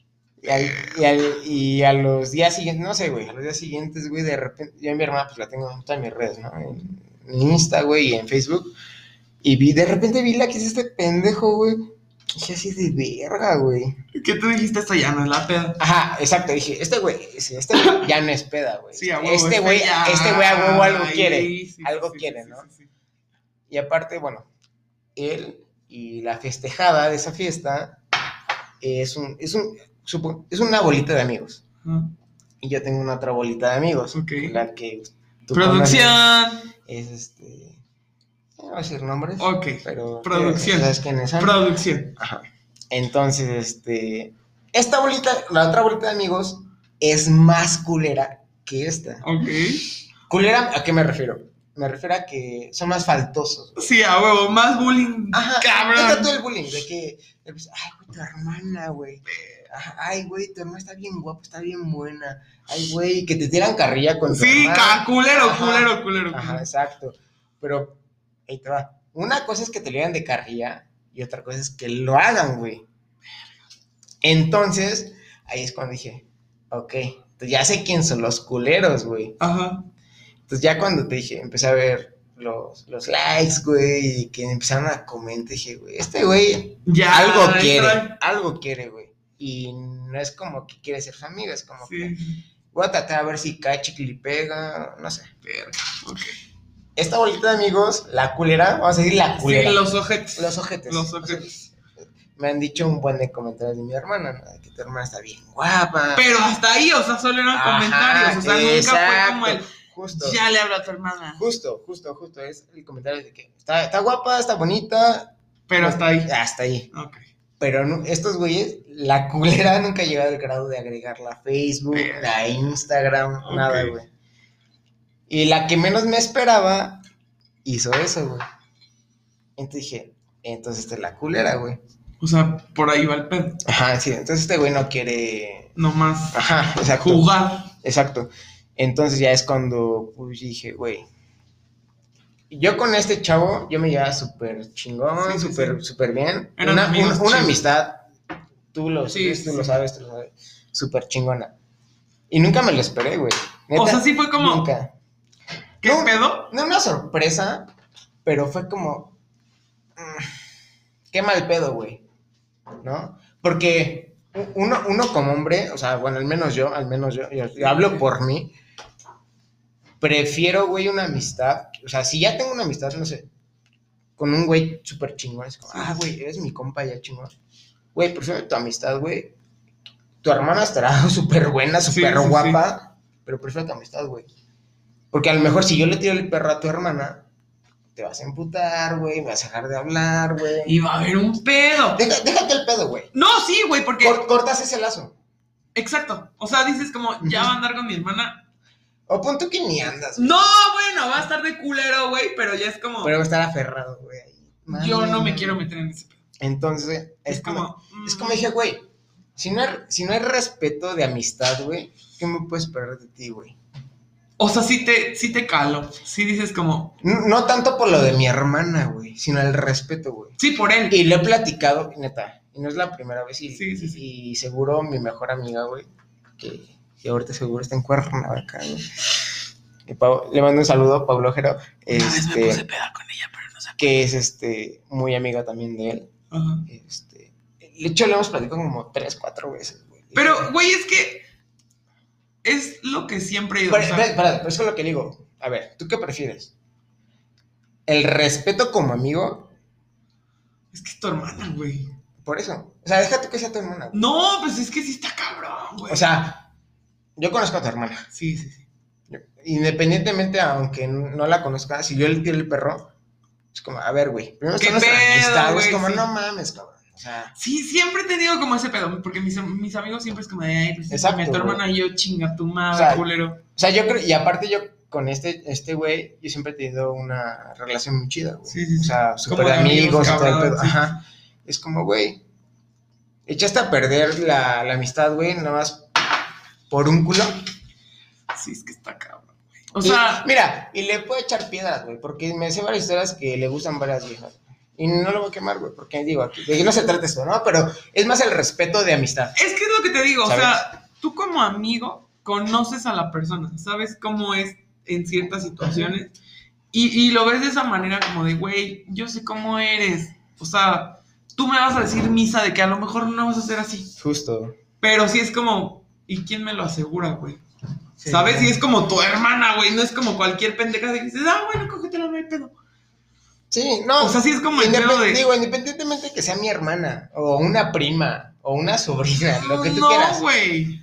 Y, al- y, al- y a los días siguientes, no sé, güey, a los días siguientes, güey, de repente, yo a mi hermana pues la tengo en todas mis redes, ¿no? En, en Insta, güey, y en Facebook. Y vi, de repente vi la que es este pendejo, güey. Dije así de verga, güey. ¿Qué tú dijiste? Esto ya no es la peda. Ajá, exacto. Dije, este güey, este güey ya no es peda, güey. Sí, huevo. este güey, ya- este güey a huevo algo quiere. sí, algo sí, quiere, ¿no? Y aparte, bueno, él y la festejada de esa fiesta es un, es un, es una bolita de amigos. Y yo tengo una otra bolita de amigos. Ok. La que tú Producción. conoces Es este. No voy a decir nombres. Ok. Pero. Producción. ¿Sabes quiénes son? Producción. Ajá. Entonces, este. Esta bolita, la otra bolita de amigos, es más culera que esta. Ok. ¿Culera a qué me refiero? Me refiero a que son más faltosos. güey. Sí, a huevo. Más bullying. Ajá, Cabrón. deja todo el bullying, de que, pues, ay, güey, tu hermana, güey. "Ah, ay, güey, tu hermana está bien guapa, está bien buena. Ay, güey, que te tiran carrilla con tu Sí, hermana. culero, Ajá. culero, culero. Ajá, exacto. Pero, ahí te va. Una cosa es que te le digan de carrilla y otra cosa es que lo hagan, güey. Entonces, ahí es cuando dije, ok, entonces ya sé quién son los culeros, güey. Ajá. Entonces ya cuando te dije, empecé a ver los, los likes, güey, y que empezaron a comentar, dije, güey, este güey Ya. algo quiere, algo quiere, güey. Y no es como que quiere ser su es como que Sí. voy a tratar a ver si cae chicle pega, no sé. Verga. Ok. Esta bolita de amigos, la culera, vamos a decir la Sí, culera. los ojetes. Los ojetes. Los ojetes. Me han dicho un buen de comentarios de mi hermana, ¿no? Que tu hermana está bien guapa. Pero hasta ahí, o sea, solo eran Ajá, comentarios. O sea, nunca fue como el. Justo. Ya le hablo a tu hermana. Justo, justo, justo. Es el comentario de que está, está guapa, está bonita. Pero hasta ahí. Hasta ahí. Ok. Pero no- estos güeyes, la culera nunca ha llegado al grado de agregarla a Facebook, Verga. a Instagram, nada, güey. Y la que menos me esperaba hizo eso, güey. Entonces dije, entonces esta es la culera, güey. O sea, por ahí va el pedo. Ajá, sí, entonces este güey no quiere. Nomás Ajá, exacto. jugar. Exacto. Entonces ya es cuando pues, dije, güey. Yo con este chavo, yo me llevaba súper chingón, sí, súper, sí. bien. Eran Una, un- amistad, tú lo, sabes, tú lo sabes, tú lo sabes, súper chingona. Y nunca me lo esperé, güey. O Neta, sea, sí fue como. Nunca. ¿Qué No. pedo? No una sorpresa, pero fue como. mm, Qué mal pedo, güey. ¿No? Porque uno, uno como hombre, o sea, bueno, al menos yo, al menos yo, yo- yo hablo por mí. Prefiero, güey, una amistad. O sea, si ya tengo una amistad, no sé, con un güey súper chingón, es como, ah, güey, eres mi compa ya chingón. Güey, prefiero tu amistad, güey. Tu hermana estará súper buena, súper sí, sí. guapa, pero prefiero tu amistad, güey. Porque a lo mejor si yo le tiro el perro a tu hermana, te vas a emputar, güey, me vas a dejar de hablar, güey. Y va a haber un pedo. Deja- déjate el pedo, güey. No, sí, güey, porque. Cor- cortas ese lazo. Exacto. O sea, dices como, ya va a andar con mi hermana. O pon tú que ni andas, No, bueno, va a estar de culero, güey, pero ya es como. pero va a estar aferrado, güey. yo no me quiero meter en ese pedo. Entonces, Es, como. mm, Es como dije, güey, si no, hay, si no hay respeto de amistad, güey, ¿qué me puedes esperar de ti, güey? O sea, sí te, sí te calo. Sí dices como. No, no tanto por lo de mi hermana, güey, sino el respeto, güey. Sí, por él. Y lo he platicado, neta, y no es la primera vez, y, Sí, sí, sí. y seguro mi mejor amiga, güey, que, que ahorita seguro está en Cuernavaca, güey. Le mando un saludo a Pablo Ojero, vez me puse este, peda con ella, pero no sé. que es este, muy amiga también de él. Ajá. Este, de hecho, le hemos platicado como tres, cuatro veces, güey. Pero, güey, es que. Es lo que siempre he ido. Pero, o sea, pero es que lo que digo. A ver, ¿tú qué prefieres? ¿El respeto como amigo? es que es tu hermana, güey. Por eso. O sea, déjate que sea tu hermana. güey. No, pues es que sí está cabrón, güey. O sea, yo conozco a tu hermana. Sí, sí, sí. Independientemente, aunque no la conozca, si yo le tiro el perro, es como, a ver, güey. Primero ¿Qué está nuestra pedo, amistad, güey? Es como, Sí. no mames, cabrón. O sea, Sí, siempre he tenido como ese pedo, porque mis, mis amigos siempre es como, ay, pues Exacto, mi tu hermana y yo, chinga tu madre, O sea, culero. o sea, yo creo, y aparte yo con este, este güey, yo siempre he tenido una relación muy chida, güey. Sí, sí. O sea, súper de de amigos, y todo el pedo. Ajá. Es como, güey, echaste a perder la, la amistad, güey, nada más por un culo. Sí, es que está cabrón, güey. O Y, sea, mira, y le puedo echar piedras, güey, porque me sé varias historias que le gustan varias viejas. Y no lo voy a quemar, güey, porque digo, aquí, de no se trata esto, ¿no? Pero es más el respeto de amistad. es que es lo que te digo, ¿Sabes? o sea, tú como amigo conoces a la persona, sabes cómo es en ciertas situaciones y, y lo ves de esa manera como de, güey, yo sé cómo eres. O sea, tú me vas a decir misa de que a lo mejor no vas a ser así, Justo. pero sí es como, ¿y quién me lo asegura, güey? ¿Sabes? Y es como tu hermana, güey, no es como cualquier pendeja que dices, ah, bueno, cógetela, no hay pedo. Sí, no. O sea, sí es como el pedo de... Digo, independientemente de que sea mi hermana, o una prima, o una sobrina, lo que tú no, quieras. güey.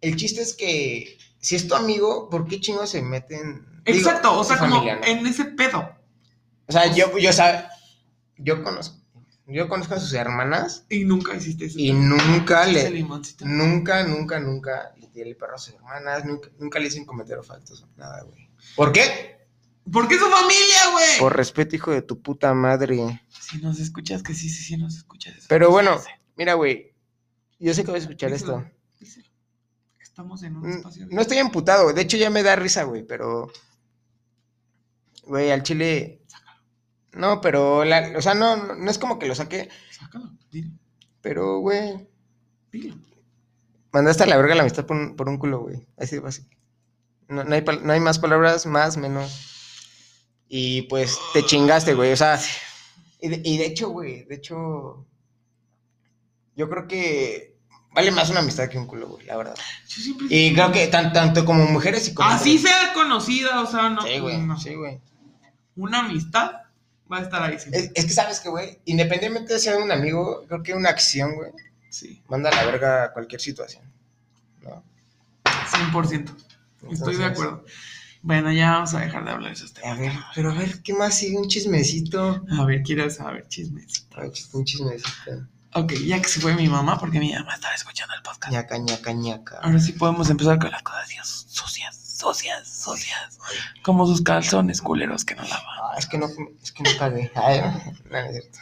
El chiste es que si es tu amigo, ¿por qué chingos se meten? Digo, Exacto, o sea, como familia, ¿no? en ese pedo. O sea, yo, yo, o sea, yo conozco, yo conozco a sus hermanas Y nunca hiciste eso. y nunca le, limoncito. nunca, nunca, nunca le tiré el perro a sus hermanas, nunca, nunca le hice un comentario faltoso, nada, güey. ¿Por qué? Porque es su familia, güey. Por respeto, hijo de tu puta madre. Si nos escuchas, que sí, sí, sí nos escuchas. eso Pero no bueno, hace. mira, güey, yo sé que voy a escuchar Díselo, esto. díselo. Estamos en un Mm, espacio. No estoy emputado, de hecho ya me da risa, güey, pero. Güey, al chile. No, pero. la- o sea, no, no no es como que lo saque, Sácalo, dilo, pero, güey. dilo. Mandaste a la verga la amistad por un, por un culo, güey. Así de fácil. No, no hay, no hay más palabras, más, menos. Y pues te chingaste, güey. O sea, y de, y de hecho, güey, de hecho. Yo creo que vale más una amistad que un culo, güey, la verdad. Yo siempre Y creo que tan- tanto como mujeres y como. Así hombres. sea conocida, o sea, no. Sí, güey, no. sí, güey. Una amistad va a estar ahí siempre. Es, es que sabes que, güey, independientemente de ser un amigo, creo que una acción, güey, Sí, manda a la verga cualquier situación. ¿No? 100%. Estoy de acuerdo. Bueno, ya vamos a dejar de hablar de esos A temas. ver, pero a ver, ¿qué más sigue? Un chismecito. A ver, quiero saber chismes. A ver, un chismecito. Ok, ya que se fue mi mamá, porque mi mamá estaba escuchando el podcast. ñaca, ñaca, ñaca. Ahora sí podemos empezar con las cosas sucias, sucias, sucias, sucias. Como sus calzones culeros que no lavan. Ah, es que no, es que no cagué. Ay, no, no es cierto.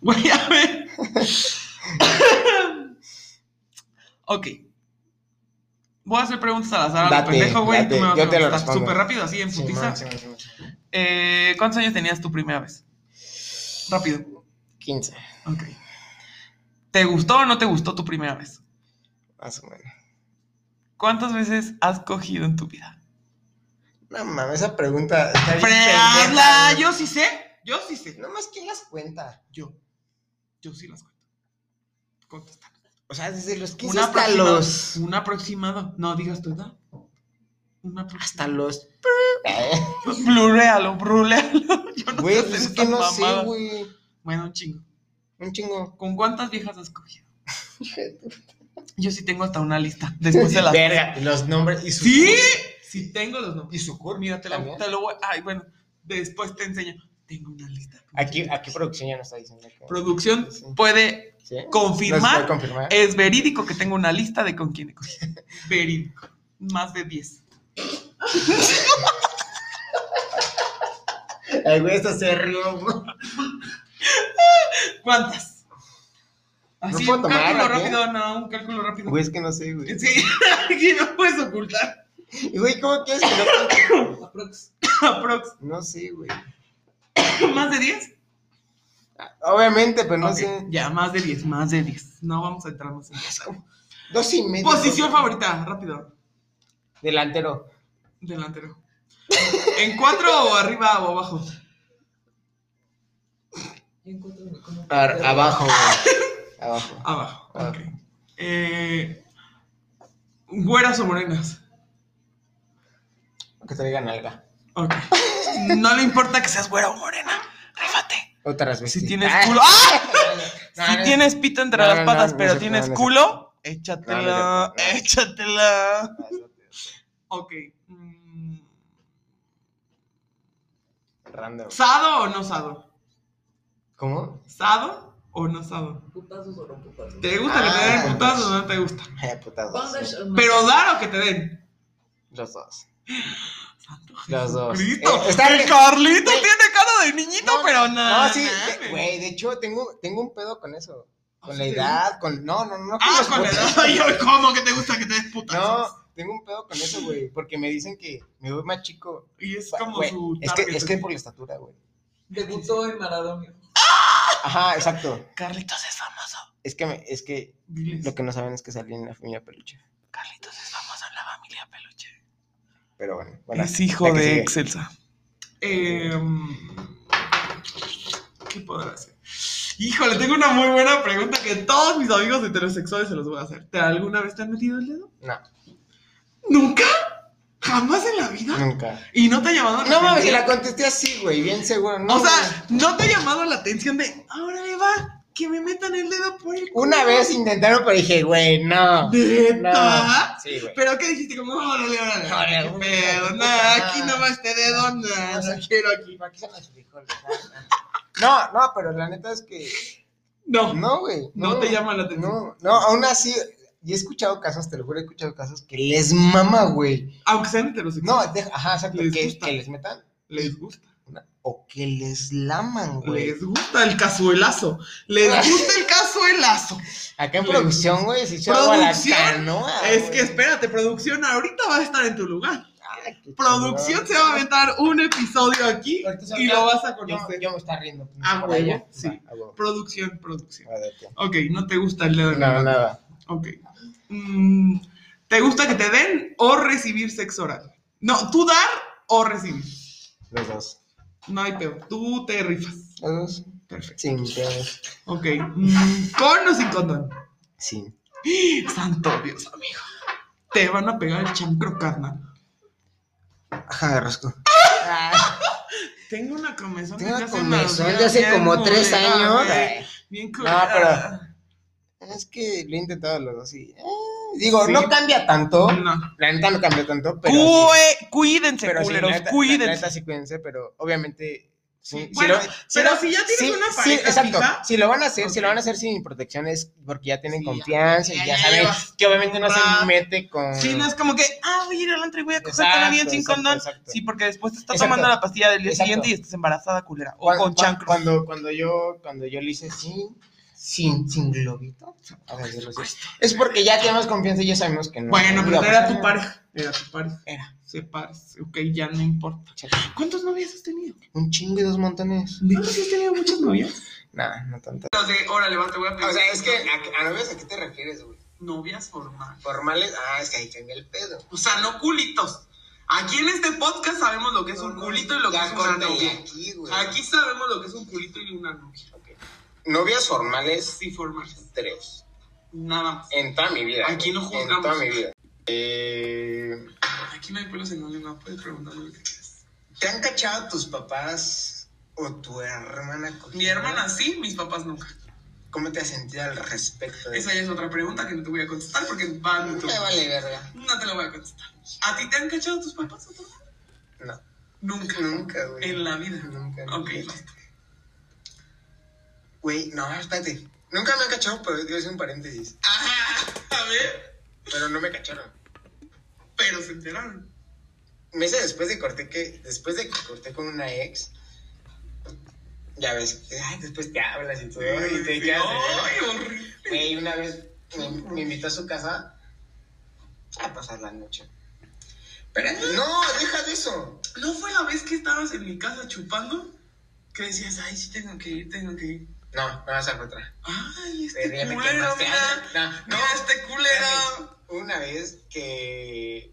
Voy a ver. ok. Voy a hacer preguntas al azar a lo Date, pendejo, güey. Tú me vas yo a te lo respondo. Súper rápido, así en Sí, putiza. man, sí, man, sí, man, sí, man. Eh, ¿Cuántos años tenías tu primera vez? Rápido. 15, Ok. ¿Te gustó o no te gustó tu primera vez? más o menos. ¿Cuántas veces has cogido en tu vida? No mames, esa pregunta está bien. Yo sí sé. Yo sí sé. No más, ¿quién las cuenta? Yo. Yo sí las cuento. Contesta. O sea, desde los 15 Un hasta aproximado. los... Un aproximado. No digas tu edad. Un Hasta los... Blurealo, blurealo. Yo no Güey, pues es que no sé, güey. Bueno, un chingo. Un chingo. ¿Con cuántas viejas has cogido? Yo sí tengo hasta una lista. Después de las. Verga, los nombres y. ¿Sí? Sí, tengo los nombres. Y su curva. Mira, te lo, también. te lo voy. Ay, bueno. Después te enseño. Tengo una lista. Aquí, aquí producción ya no está diciendo que... Producción Sí. puede ¿Sí? confirmar. Es verídico que tengo una lista de con quién he cogido. Verídico. Más de 10. Ay, güey, esto se rió. ¿Cuántas? Así, puedo un tomar, cálculo ¿o qué? rápido, no, un cálculo rápido. Güey, es que no sé, güey. Sí, aquí no puedes ocultar. Y, güey, ¿cómo quieres que no Aprox. Aprox. No sé, güey. ¿Más de 10? Obviamente, pero no Ok, sé. Ya, más de 10, más de 10. No vamos a entrar más en eso. Dos y medio. Posición favorita, rápido. Delantero. Delantero. ¿En cuatro o arriba o abajo? Ar- abajo. Abajo. Abajo. Ah. Ok. Eh, ¿Güeras o morenas? Que traigan alga. Ok. No le importa que seas güera o morena. Otras veces. Si tienes culo. ¡Ah! Si tienes pito entre No, las no, patas, no, pero tienes culo, No, échatela. Échatela. Ok. mm, Random. ¿Sado o no sado? ¿Cómo? ¿Sado o no sado? Putazos o no putazos. ¿Te gusta que te Ah, den putazos o no te gusta? Eh, putazos. O. Pero dar o que te den. Los dos. Santo Los dos. Eh, está el. Carlito tiene cara de niñito, pero nada. No, sí. Güey, de hecho, tengo, tengo un pedo con eso. Con ¿Ah, la sí te edad, con. No, no, no. Ah, con la edad. Yo, ¿Cómo que te gusta que te des putazos? No, tengo un pedo con eso, güey. Porque me dicen que me voy más chico. Y es como su. es que, es que por la estatura, güey. Debutó en Maradona. Ajá, exacto. Carlitos es famoso. Es que, me- es que Diles. lo que no saben es que salí en la familia peluche. Carlitos es famoso en la familia peluche. Pero bueno. bueno es hijo de. Excelsa. Em, ¿Qué podrá hacer? Híjole, tengo una muy buena pregunta que todos mis amigos heterosexuales se los voy a hacer. ¿Te alguna vez te han metido el dedo? No, ¿Nunca? ¿Jamás en la vida? nunca. ¿Y no te ha llamado la No mames, y atención? la contesté así, güey, bien seguro. No, o sea, ¿no te ha llamado la atención de, ahora le va, que me metan el dedo por el culo? Una vez intentaron, pero dije, güey, no. ¿Neta? No. Sí, güey. ¿Pero qué dijiste? Como, órale, órale, Órale, qué pedo, nada, aquí nomás este dedo, No no quiero aquí. ¿Para qué son los frijoles? No, no, pero la neta es que. No, No, güey. no te llama la atención. No, no, aún así. Y he escuchado casos, te lo juro, he escuchado casos que les mama, güey. Aunque sean heterosexuales. No, deja, ajá, exacto. Les que, gusta. que les metan. les gusta. O que les laman, güey. Les gusta el cazuelazo. Les gusta el cazuelazo. Acá en les- producción, güey, si a la ¿Producción? canoa. Es güey. que espérate, producción ahorita va a estar en tu lugar. Ay, Producción se va a aventar un episodio aquí y lo vas a conocer. yo me está riendo. Ah, allá. sí. Va. Producción, producción. Ok, no te gusta el dedo No, boca. nada. Ok. Mm, ¿Te gusta que te den o recibir sexo oral? No, tú dar o recibir. Los dos. No hay peor. Tú te rifas. Los dos. Perfecto. Sin pedos. Ok. Mm, ¿Con o sin condón? Sí. Santo Dios, amigo. Te van a pegar el chancro carnal. Ajá, de rasco. Tengo una comezón Tengo una comezón de hace bien como tres años, güey. Bien No, culera. Es que lo he intentado los dos y... eh, digo, Sí. no cambia tanto. No. La neta no cambia tanto, pero... sí. Cuídense, Pero sí, culeros, la neta, cuídense. la neta sí cuídense, pero obviamente... Sí, sí, lo- pero lo- si ya tienes sí, una sí, pareja exacto. fija- Si lo van a hacer, si lo van a hacer sin protección es porque ya tienen Sí, confianza Ya, y ya, ya saben que obviamente no se mete con... Sí, no es como que, ah, voy a ir al antro y voy a coger con alguien sin exacto, condón. exacto. Sí, porque después te estás Exacto. tomando la pastilla del día Exacto. siguiente y estás embarazada, culera. O con chancro. Cuando, cuando yo, cuando yo le hice sin, sin, sin globito, es porque ya tenemos confianza y ya sabemos que no. Bueno, no pero era tu pareja. Era tu pareja. Era. Se parece. Ok, ya no importa. ¿Cuántos novias has tenido? Un chingo y dos montones. ¿Neta sí has tenido muchas novias? Nada, no tanto. De, órale, va, te voy a pedir. O sea, es que a, a novias a qué te refieres, güey? Novias formales. Formales, ah, es que ahí cambia el pedo. O sea, no culitos. Aquí en este podcast sabemos lo que es un culito y lo que es una novia. aquí, güey. Aquí sabemos lo que es un culito y una novia. Ok. Novias formales, Sí, formales. tres. Nada más. En toda mi vida. Aquí no güey, En juzgamos. toda mi vida. Eh, Aquí no hay pelos en la lengua. Puedes preguntarme lo que quieras. ¿Te han cachado tus papás o tu hermana? cogiendo? Mi hermana sí, mis papás nunca. ¿Cómo te has sentido al respecto de Esa ya es otra pregunta que no te voy a contestar porque va en tu... Me vale verga. No te la voy a contestar. ¿A ti te han cachado tus papás otra vez? No, Nunca. nunca, güey. En la vida. Nunca. Ok, nunca. listo. Güey, no, espérate. Nunca me han cachado, pero quiero hacer un paréntesis. Ajá, a ver. Pero no me cacharon. Pero se enteraron. Meses después de corté que, después de que corté con una ex, ya ves, ay, después te hablas y todo, y te quedas. Güey, una vez me, me invitó a su casa a pasar la noche. Pero no, deja de eso. ¿No fue la vez que estabas en mi casa chupando? Que decías, ay, sí tengo que ir, tengo que ir. No, no vas a otra. Ay, este Pero culero, quemaste. mira. No, no, Mira este culero. Una vez que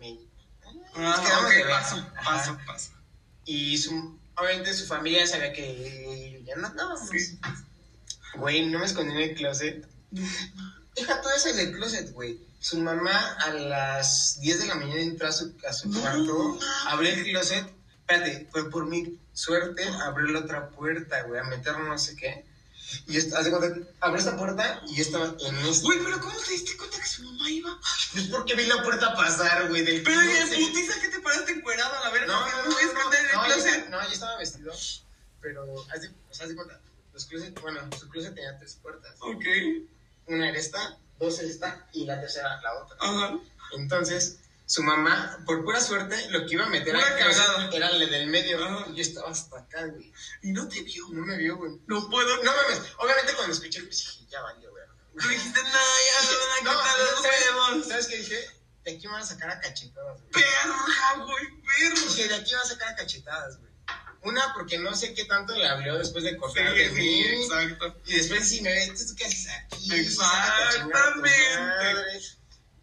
me Ah, nos quedamos ok, de ver. paso, Ajá. paso, paso. Y su, obviamente su familia sabía que ya no andábamos. Sí. Güey, no me escondí en el closet. Deja todo eso del closet, güey. Su mamá a las 10 de la mañana entró a su, a su No. cuarto, abrió el closet. Espérate, fue por mi suerte, abrió la otra puerta, güey, a meter no sé qué. Y haz de cuenta, abrió esta puerta y estaba en este. Güey, pero ¿cómo te diste cuenta que su mamá iba? Pues porque vi la puerta pasar, güey, del Pero en closet. putiza que te paraste encuerado a la verga. No, ¿por qué no, no, no, el no, yo closet? no, yo estaba vestido, pero, o sea, haz de cuenta, los closets, bueno, su closet tenía tres puertas. Ok. Una era esta, dos era esta y la tercera la otra. Ajá. Entonces, su mamá, por pura suerte, lo que iba a meter cagada. era el del medio. Y yo estaba hasta acá, güey. Y no te vio. No me vio, güey. No puedo. No mames, obviamente cuando escuché, pues dije, ya valió, güey. Tú dijiste, no, ya me van a No, cortar los ¿sabes, huevos. ¿sabes qué dije? De aquí me van a sacar a cachetadas, güey. Perra, güey, perra. Dije, de aquí van a sacar a cachetadas, güey. Una, porque no sé qué tanto le habló después de Sí, cortar de sí, mí. exacto. Y después si me ves, ¿tú qué haces aquí? Exactamente.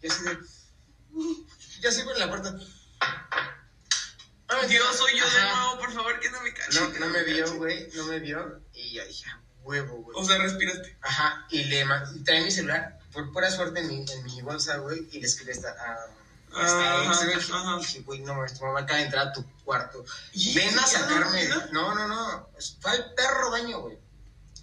Yo así de... Yo así por la puerta. Ah, Yo soy yo de Ajá. nuevo, por favor, que no me cache. No, no me vio, güey, no me vio. Y yo dije, "Ah, huevo, güey. O sea, respiraste. Ajá, y le y trae mi celular, por pura suerte, en mi, en mi bolsa, güey, y le escribí esta... a esta Ajá, ex, güey, ajá. y dije, güey, no, tu mamá acaba de entrar a tu cuarto. ¿Y Ven a sacarme. no, No, no. Fue al perro baño, güey.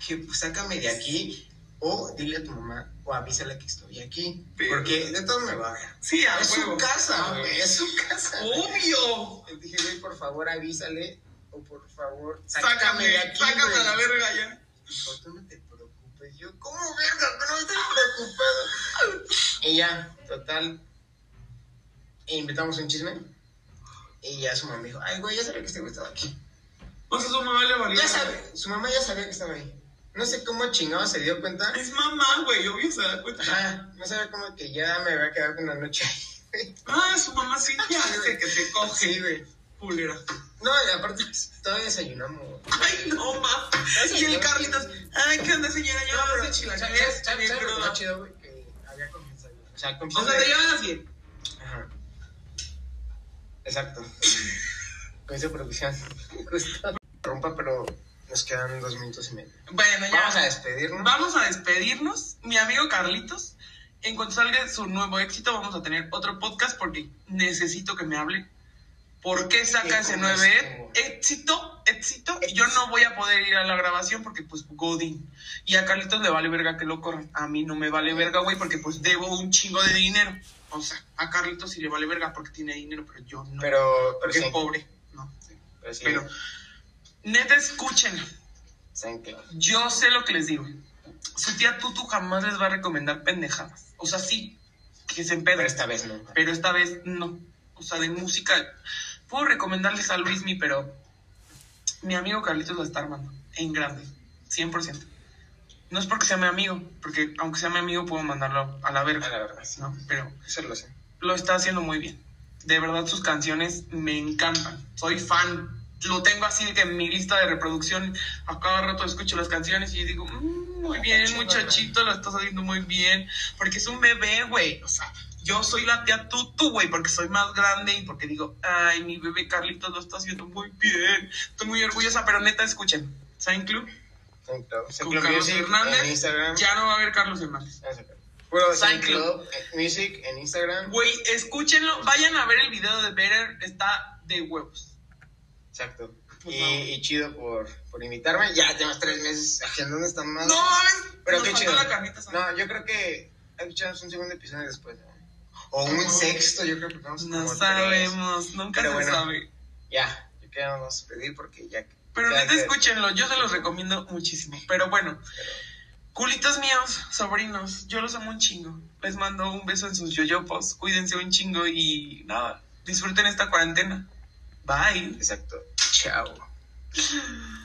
Que pues, sácame de aquí. O dile a tu mamá. O avísale que estoy aquí. Pero- Porque de todo me va a ver. Sí, a Es su casa, Ah. Es su casa. Obvio. Le dije, güey, por favor, avísale. O por favor, sácame, Sácame, de aquí. sácame a la verga ya. Dijo, tú no te preocupes. Yo, ¿cómo verga? No estoy preocupado. Y ya, total. e inventamos un chisme. Y ya su mamá me dijo, ay, güey, ya sabía que este güey estaba aquí. O sea, su mamá le valió. Ya sabe, su mamá ya sabía que estaba ahí. No sé cómo chingado se dio cuenta. Es mamá, güey, obvio se da cuenta. Ajá, no sabía cómo que ya me había quedado una noche ahí. Ah, su mamá sí ya dice que te coge. Sí, güey. Culera. No, y aparte, todavía desayunamos. Ay, no, ma. Y el Carlitos. Ay, ¿qué onda, señora? Ya No, pero, a ¿sabes chilaquiles. ¿sabes- bien chido, güey? Que había confianza, güey. O sea, O sea, te llevan así. Ajá. Exacto. Con esa producción. Justo. Rompa, pero nos quedan dos minutos y medio. Bueno, ya. Vamos a despedirnos. Vamos a despedirnos. Mi amigo Carlitos, en cuanto salga su nuevo éxito, vamos a tener otro podcast porque necesito que me hable. ¿Por qué saca ese ¿Cómo nuevo éxito? Éxito. Y yo no voy a poder ir a la grabación porque, pues, Godín. Y a Carlitos le vale verga que lo corran. A mí no me vale verga, güey, porque, pues, debo un chingo de dinero. O sea, a Carlitos sí le vale verga porque tiene dinero, pero yo no. Pero, pero porque sí. es pobre. No. Pero sí. Pero, neta, escúchenlo. ¿Saben qué? Yo sé lo que les digo. Su tía Tutu jamás les va a recomendar pendejadas. O sea, sí, que se empeden. Pero esta vez no. Pero esta vez no. O sea, de música. Puedo recomendarles a Luismi, pero mi amigo Carlitos lo está armando. En grande. 100%. No es porque sea mi amigo, porque aunque sea mi amigo puedo mandarlo a la A verga. la verdad, sí. ¿no? Pero Eso lo sé. lo está haciendo muy bien. De verdad sus canciones me encantan. Soy fan. Lo tengo así que en mi lista de reproducción a cada rato escucho las canciones y digo, "Mm, muy bien, muchachito, lo estás haciendo muy bien. Porque es un bebé, güey. O sea, yo soy la tía Tutu, güey, porque soy más grande y porque digo, ay, mi bebé Carlitos lo está haciendo muy bien. Estoy muy orgullosa, pero neta, escuchen. ¿Saben Club? Con Carlos Music Hernández. en. Ya no va a haber Carlos Hernández. Ah, Saint Club Music en Instagram. Güey, escúchenlo. Vayan a ver el video de Better. Está de huevos. Exacto. Y, chido por, por invitarme. Ya llevas tres meses agendando esta madre. No, mames. Pero qué chido. la carnita asada. No, yo creo que escuchamos un segundo episodio después. ¿no? O un No. sexto, yo creo que vamos No como tres. sabemos, nunca Pero se bueno. sabe. Ya, yo creo que vamos a pedir porque ya. Pero neta, que- escúchenlo, yo se los recomiendo muchísimo. Pero bueno, culitos míos, sobrinos, yo los amo un chingo. Les mando un beso en sus yoyopos. Cuídense un chingo y nada, disfruten esta cuarentena. Bye. Exacto. Chao.